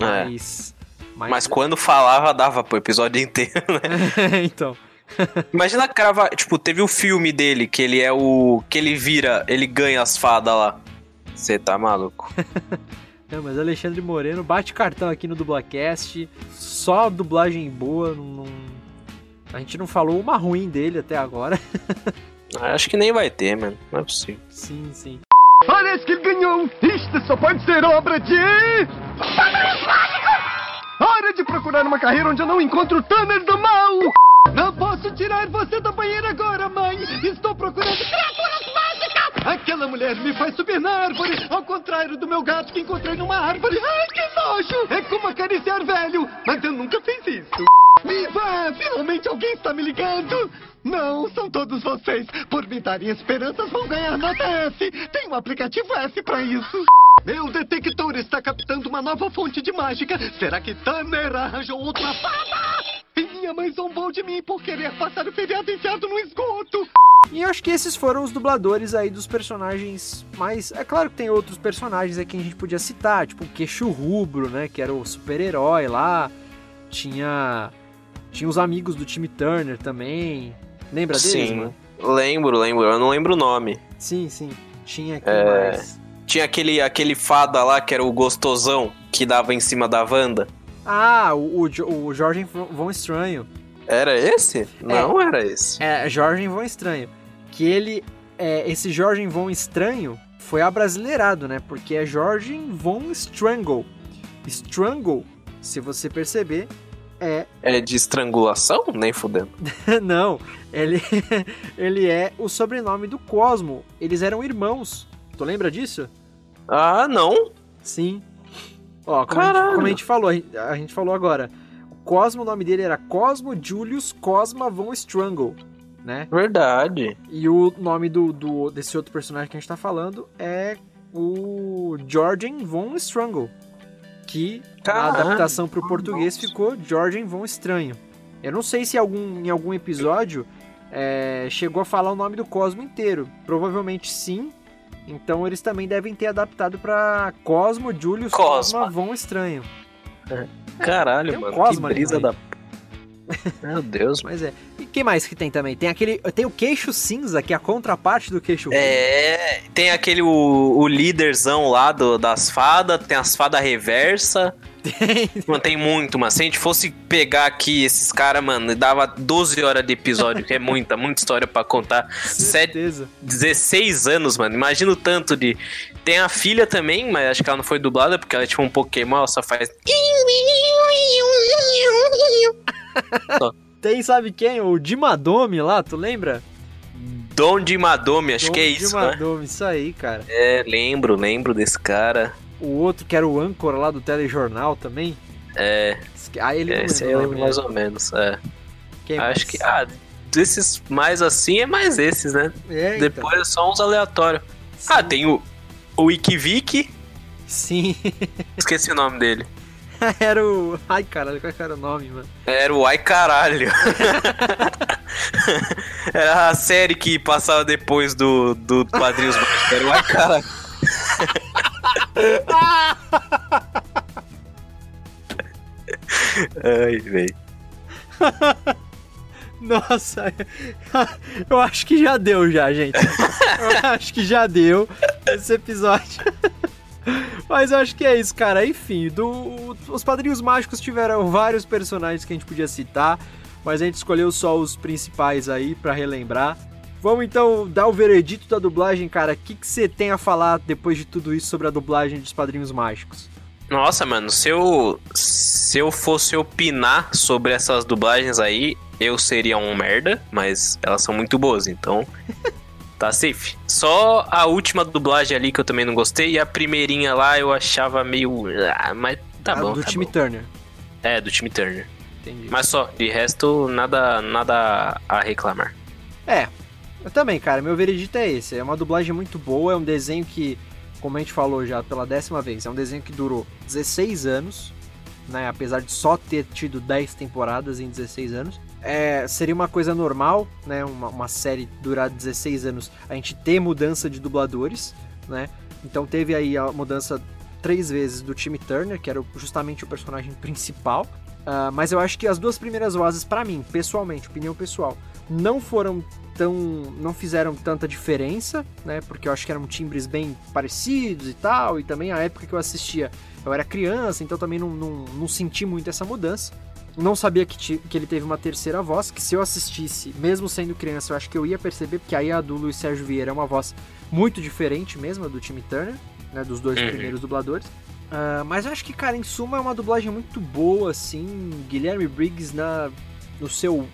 É. Mas. Mas quando falava, dava pro episódio inteiro, né? então. Imagina crava, tipo, teve o filme dele, que ele é o. que ele vira, ele ganha as fadas lá. Você tá maluco? Não, mas Alexandre Moreno bate cartão aqui no Dublacast. Só dublagem boa. Não, A gente não falou uma ruim dele até agora. Acho que nem vai ter, mano. Não é possível. Sim, sim. Parece que ele ganhou! Isto só pode ser obra de. Hora de procurar uma carreira onde eu não encontro o Tanner do mal! Não posso tirar você da banheira agora, mãe! Estou procurando criaturas mágicas! Aquela mulher me faz subir na árvore, ao contrário do meu gato que encontrei numa árvore. Ai, que nojo! É como acariciar velho, mas eu nunca fiz isso. Viva! Finalmente alguém está me ligando! Não, são todos vocês. Por me darem esperanças, vão ganhar nota S. Tem um aplicativo S para isso. Meu detector está captando uma nova fonte de mágica. Será que Tanner arranjou outra fada? E minha mãe zombou de mim por querer passar o feriado enfiado no esgoto. E eu acho que esses foram os dubladores aí dos personagens mais. É claro que tem outros personagens aqui que a gente podia citar, tipo o Queixo Rubro, né? Que era o super-herói lá. Tinha. Tinha os amigos do time Turner também. Lembra deles, Sim. mano? Lembro, lembro. Eu não lembro o nome. Sim, sim. Tinha aqui É, mais. Tinha aquele, aquele fada lá que era o gostosão que dava em cima da Wanda. Ah, o, o, o Jorge Von Estranho. Era esse? Não era esse. É, Jorge Von Estranho. Que ele. É, esse Jorge Von Estranho foi abrasileirado, né? Porque é Jorge Von Strangle. Strangle, se você perceber, é. É de estrangulação? Nem fudendo. Não, ele, ele é o sobrenome do Cosmo. Eles eram irmãos. Tu lembra disso? Ah, não. Sim. Ó, como, a gente, como a gente falou, a gente- a gente falou agora. O Cosmo, o nome dele era Cosmo Julius Cosma von Strangle, né? Verdade. E o nome do, do- desse outro personagem que a gente tá falando é o Georgian von Strangle. Que na Caralho. adaptação pro português ficou Georgian von Estranho. Eu não sei se algum, em algum episódio é, chegou a falar o nome do Cosmo inteiro. Provavelmente sim. Então eles também devem ter adaptado pra Cosmo Julius Cosma. Cosma von Estranho. Caralho, Tem um mano. Cosma que brisa da. Meu Deus, mano. Mas é. E que mais que tem também? Tem aquele. Tem o queixo cinza, que é a contraparte do queixo É, tem aquele o, o líderzão lá do, das fadas, tem as fadas reversa. Mano, tem muito, mas se a gente fosse pegar aqui esses caras, mano, dava 12 horas de episódio, que é muita, muita história pra contar. Sete, 16 anos, mano. Imagina o tanto de. Tem a filha também, mas acho que ela não foi dublada, porque ela é tipo um Pokémon, ela só faz. Tem, sabe quem? O Dimadome lá, tu lembra? Dom de Madome, acho Dom que é isso, né? Dimadome, isso aí, cara. É, lembro, lembro desse cara. O outro que era o âncora lá do telejornal também. É. Ah, ele não Esse lembra o é nome mais ou menos, é. Quem Acho mais? que. Ah, desses mais assim é mais esses, né? É, então. Depois é só uns aleatórios. Ah, tem o. O Wikivik. Sim. Esqueci o nome dele. era o. Ai, caralho, qual era o nome, mano? Era o Ai Caralho. Era a série que passava depois do, do Padrinhos Mágicos. Era o Ai Caralho. Ai, velho. Nossa, eu acho que já deu já, gente. Eu acho que já deu esse episódio. Mas eu acho que é isso, cara. Enfim, do, os Padrinhos Mágicos tiveram vários personagens que a gente podia citar, mas a gente escolheu só os principais aí para relembrar. Vamos então dar o veredito da dublagem, cara. O que você tem a falar depois de tudo isso sobre a dublagem dos Padrinhos Mágicos? Nossa, mano, se eu, se eu fosse opinar sobre essas dublagens aí, eu seria um merda, mas elas são muito boas, então tá safe. Só a última dublagem ali que eu também não gostei e a primeirinha lá eu achava meio. Ah, mas tá Ah, bom. do tá time bom. Turner. É, do time Turner. Entendi. Mas só, de resto, nada, nada a reclamar. É, eu também, cara. Meu veredito é esse. É uma dublagem muito boa, é um desenho que, como a gente falou já pela décima vez, é um desenho que durou 16 anos, né? Apesar de só ter tido 10 temporadas em 16 anos. É, seria uma coisa normal, né? Uma, uma série durar 16 anos, a gente ter mudança de dubladores, né? Então teve aí a mudança três vezes do time Turner, que era justamente o personagem principal. Ah, mas eu acho que as duas primeiras vozes, pra mim, pessoalmente, opinião pessoal, não foram tão. não fizeram tanta diferença, né? Porque eu acho que eram timbres bem parecidos e tal. E também a época que eu assistia, eu era criança, então também não, não, não senti muito essa mudança. Não sabia que, ti- que ele teve uma terceira voz, que se eu assistisse, mesmo sendo criança, eu acho que eu ia perceber, porque aí a do Luiz Sérgio Vieira é uma voz muito diferente mesmo, a do time Turner, né? Dos dois Uhum. primeiros dubladores. Ah, mas eu acho que, cara, em suma é uma dublagem muito boa, assim. Guilherme Briggs na, no seu.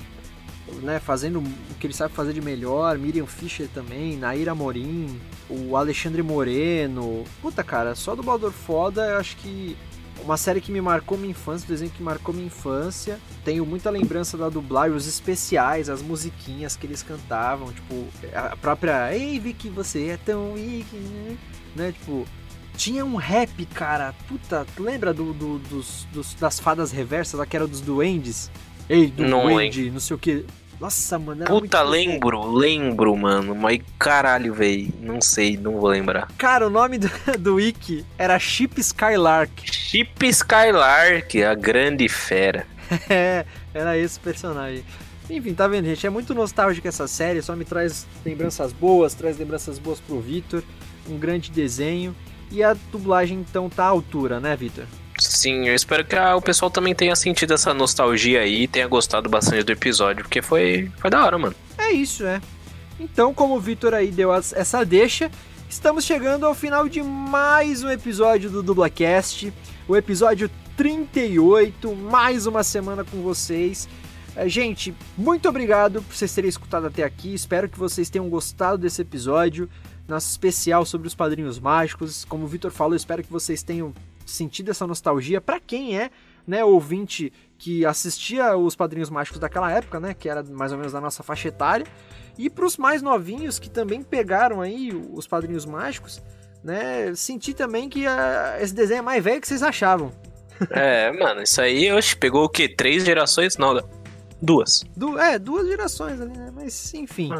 Né, fazendo o que ele sabe fazer de melhor. Miriam Fischer também, Naira Morim, o Alexandre Moreno. Puta, cara, só dublador foda. Eu acho que uma série que me marcou minha infância, um desenho que marcou minha infância. Tenho muita lembrança da dublagem, os especiais, as musiquinhas que eles cantavam, tipo, a própria Ei, Vicky, você é tão Vicky, né? né? Tipo, tinha um rap, cara. Puta, lembra do, do- dos, dos- das fadas reversas, lá que era dos duendes? Ei, do Não duende, não sei o que. Nossa, mano, Puta, lembro, lembro, mano. Mas caralho, velho. Não sei, não vou lembrar. Cara, o nome do, do Wiki era Chip Skylark. Chip Skylark, a grande fera. É, era esse o personagem. Enfim, tá vendo, gente? É muito nostálgica essa série, só me traz lembranças boas, traz lembranças boas pro Vitor. Um grande desenho. E a dublagem, então, tá à altura, né, Vitor? Sim, eu espero que ah, o pessoal também tenha sentido essa nostalgia aí e tenha gostado bastante do episódio, porque foi, foi da hora, mano. É isso, é. Então, como o Vitor aí deu as- essa deixa, estamos chegando ao final de mais um episódio do Dublacast, o episódio 38, mais uma semana com vocês. É, gente, muito obrigado por vocês terem escutado até aqui. Espero que vocês tenham gostado desse episódio, nosso especial sobre os Padrinhos Mágicos. Como o Vitor falou, espero que vocês tenham sentido essa nostalgia para quem é, né, ouvinte que assistia os Padrinhos Mágicos daquela época, né, que era mais ou menos da nossa faixa etária, e para os mais novinhos que também pegaram aí os Padrinhos Mágicos, né, senti também que ah, esse desenho é mais velho que vocês achavam. É, mano, isso aí, oxe, pegou o quê? Três gerações? Não, duas. Du é, duas gerações ali, né? Mas enfim.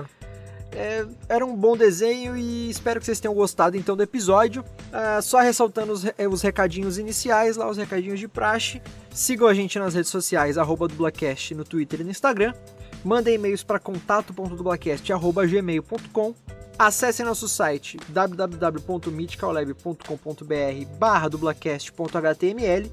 É, era um bom desenho e espero que vocês tenham gostado então do episódio. Ah, só ressaltando os, re- os recadinhos iniciais, lá os recadinhos de praxe. Sigam a gente nas redes sociais, arroba dublacast no Twitter e no Instagram. Mandem e-mails para contato.dublacast.gmail.com Acessem nosso site www.mythicallab.com.br barra dublacast.html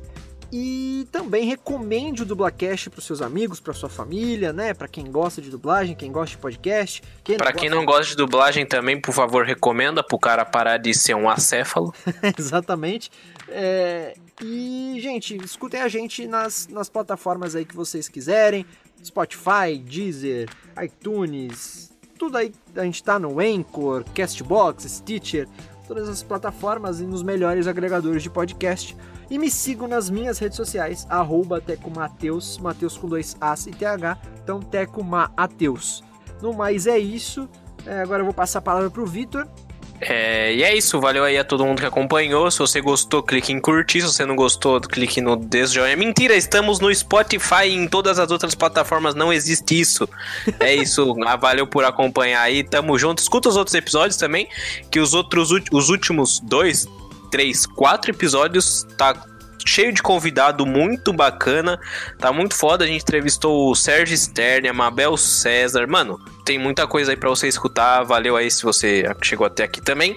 e também recomende o Dublacast para os seus amigos, para sua família, né? Para quem gosta de dublagem, quem gosta de podcast. Quem Pra quem não gosta de dublagem também, por favor, recomenda pro cara parar de ser um acéfalo. Exatamente. É, E, gente, escutem a gente nas, nas plataformas aí que vocês quiserem. Spotify, Deezer, iTunes, tudo aí. A gente tá no Anchor, Castbox, Stitcher, todas as plataformas e nos melhores agregadores de podcast. E me sigam nas minhas redes sociais, arroba tecomateus, Mateus com dois As e TH, então tecomateus. No mais é isso. É, agora eu vou passar a palavra pro Vitor. É, e é isso, valeu aí a todo mundo que acompanhou. Se você gostou, clique em curtir. Se você não gostou, clique no desjoinha. Mentira, estamos no Spotify e em todas as outras plataformas não existe isso. É isso, ah, valeu por acompanhar aí. Tamo junto. Escuta os outros episódios também, que os outros os últimos dois, três, quatro episódios tá cheio de convidado muito bacana. Tá muito foda. A gente entrevistou o Sérgio Stern, a Mabel César. Mano, tem muita coisa aí pra você escutar. Valeu aí se você chegou até aqui também.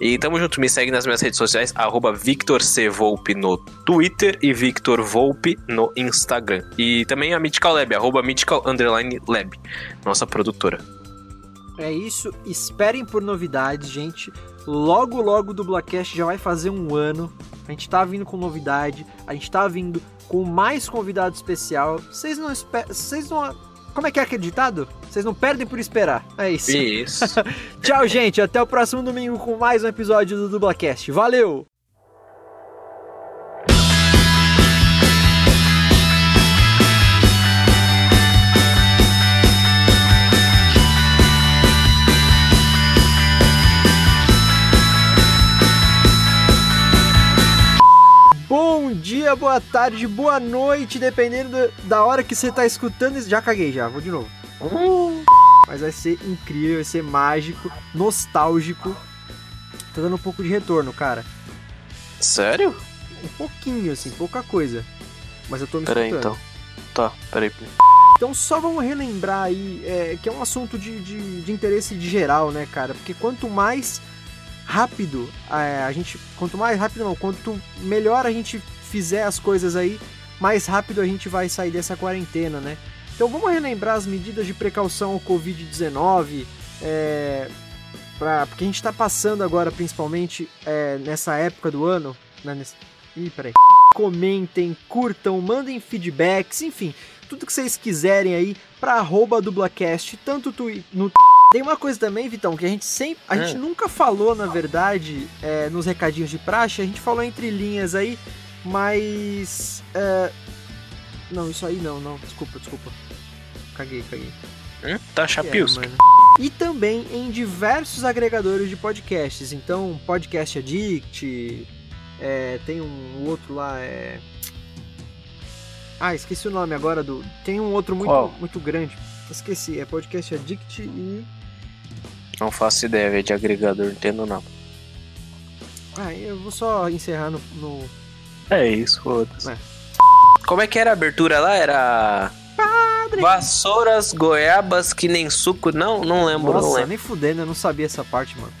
E tamo junto, me segue nas minhas redes sociais, arroba no Twitter e Victor Volpe no Instagram. E também a Mythical Lab, arroba Mythical Lab, nossa produtora. É isso, esperem por novidades, gente. Logo, logo o Dublacast já vai fazer um ano. A gente tá vindo com novidade, a gente tá vindo com mais convidado especial. Vocês não esperam. Vocês não. Como é que é aquele ditado? Vocês não perdem por esperar. É isso. Isso. Tchau, gente. Até o próximo domingo com mais um episódio do Dublacast. Valeu! Bom dia, boa tarde, boa noite, dependendo da- hora que você tá escutando isso. Já caguei, já, vou de novo. Mas vai ser incrível, vai ser mágico, nostálgico. Tá dando um pouco de retorno, cara. Sério? Um pouquinho, assim, pouca coisa. Mas eu tô me Peraí escutando. então. Tá, peraí. peraí. Então só vamos relembrar aí, é, que é um assunto de, de, de interesse de geral, né, cara? Porque quanto mais rápido é, a gente. Quanto mais rápido não, quanto melhor a gente fizer as coisas aí, mais rápido a gente vai sair dessa quarentena, né? Então vamos relembrar as medidas de precaução ao Covid-19. É, porque a gente tá passando agora, principalmente é, nessa época do ano. Né, nesse, ih, peraí. Comentem, curtam, mandem feedbacks, enfim, tudo que vocês quiserem aí pra arroba dublacast, tanto no tem uma coisa também, Vitão, que a gente sempre. A Hum. gente nunca falou, na verdade, é, nos recadinhos de praxe, a gente falou entre linhas aí, mas. é, Não, isso aí não, não. Desculpa, desculpa. Caguei, caguei. Hum? Tá chapiusca. mano. E também em diversos agregadores de podcasts. Então, Podcast Addict, é, tem um outro lá, é. Ah, esqueci o nome agora do. Tem um outro muito, Qual? muito grande. Esqueci, é Podcast Addict e. Não faço ideia, velho, de agregador, não entendo não. Ah, eu vou só encerrar no. no... É isso, foda-se. É. Como é que era a abertura lá? Era. Vassouras, goiabas que nem suco. Não, não lembro, não Nossa, lembro. nem fudendo, eu não sabia essa parte, mano.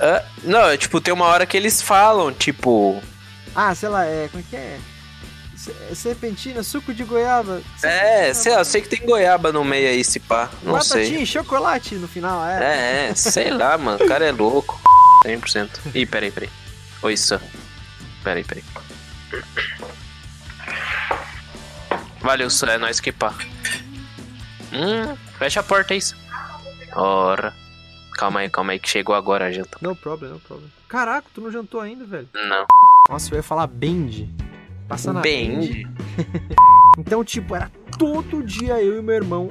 Ah, não, é, tipo, tem uma hora que eles falam, tipo. Ah, sei lá, é. Como é que é? Se- Serpentina, suco de goiaba. É, sei lá, eu sei que tem goiaba no meio aí, se pá. Não Batatinha sei. chocolate no final, é. É, é, sei lá, mano. O cara é louco. 100%. Ih, peraí, peraí. Oi, Sam. Peraí, peraí. Valeu, Sam. É nóis que pá. Hum, fecha a porta aí, Sam. Ora. Calma aí, calma aí, que chegou agora a janta. No problem, no problem. Caraca, tu não jantou ainda, velho. Não. Nossa, eu ia falar Bend. Passa na Bend? Então, tipo, era todo dia eu e meu irmão.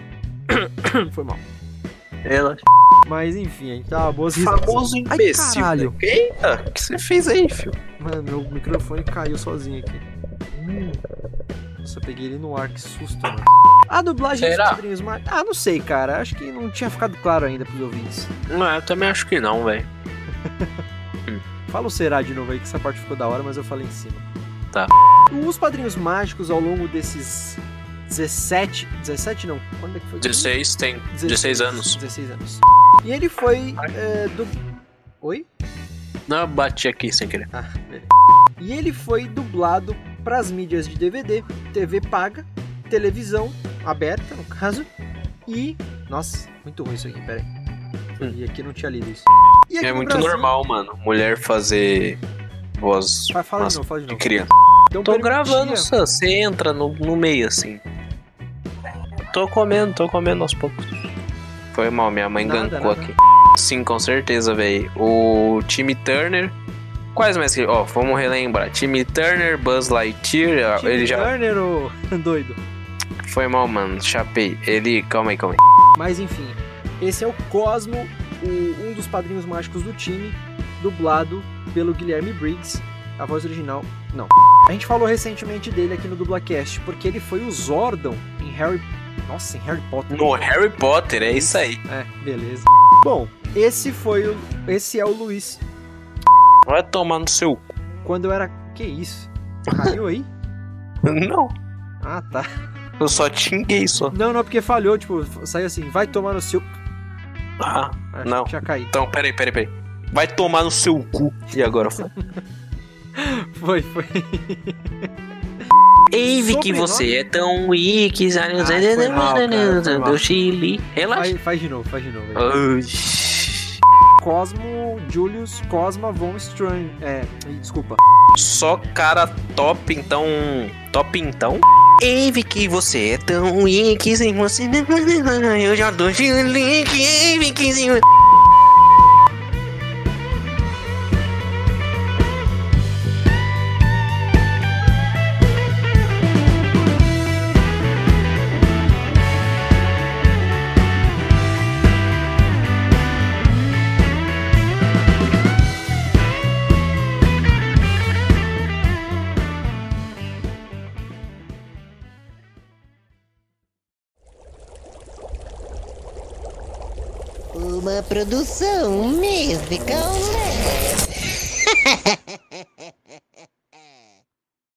Foi mal. Ela. Mas enfim, a gente tava boas Famoso Ai, imbecil. caralho. né? Eita, o que você fez aí, filho? Mano, meu microfone caiu sozinho aqui. Hum. Nossa, eu peguei ele no ar, que susto, mano. A dublagem Será? dos quadrinhos mais. Ah, não sei, cara. Acho que não tinha ficado claro ainda pros ouvintes. Não, eu também acho que não, velho. Fala o será de novo aí, que essa parte ficou da hora, mas eu falei em cima. Tá. Os padrinhos mágicos ao longo desses 17. 17 não? Quando é que foi? 16 tem 16 anos. 16 anos. E ele foi é, do. Oi? Não, bati aqui sem querer. Ah, beleza. E ele foi dublado para as mídias de DVD, TV paga, televisão aberta, no caso, e. Nossa, muito ruim isso aqui, peraí. E aqui não tinha lido isso. E É muito Brasil- normal, mano. Mulher fazer voz. Vai, fala de novo, fala de novo. criança. Então, Tô gravando, Sam. Você entra no, no meio assim. Tô comendo, tô comendo aos poucos. Foi mal, minha mãe Nada, gancou nada. aqui. Sim, com certeza, velho. O time Turner. Quais mais que. Ó, vamos relembrar. Time Turner, Buzz Lightyear. Time ele já. Turner, ô doido. Foi mal, mano. Chapei. Ele. Calma aí, calma aí. Mas enfim, esse é o Cosmo, o- um dos padrinhos mágicos do time, dublado pelo Guilherme Briggs. A voz original, não. A gente falou recentemente dele aqui no Dublacast, porque ele foi o Zordon em Harry. Nossa, em Harry Potter. No Harry Potter, é isso aí. É, beleza. Bom, esse foi o. Esse é o Luiz. Vai tomar no seu. Quando eu era. Que isso? Caiu aí? Não. Ah, tá. Eu só tinguei só. Não, não, porque falhou, tipo, saiu assim, vai tomar no seu. Ah, Acho não. que tinha caído. Então, peraí, peraí, peraí. Vai tomar no seu cu. E agora foi. Foi, foi. Ei, Vicky, Sobrenome? você é tão foi mal. Do Chile. Relaxa. Faz, faz de novo, faz de novo. Ai. Cosmo Julius Cosma von Strang. É, desculpa. Só cara top, então. Top então. Ei, Vicky, você é tão weak. Sem você. Eu já dou Chile. Ei, Vickyzinho. Uma produção musical.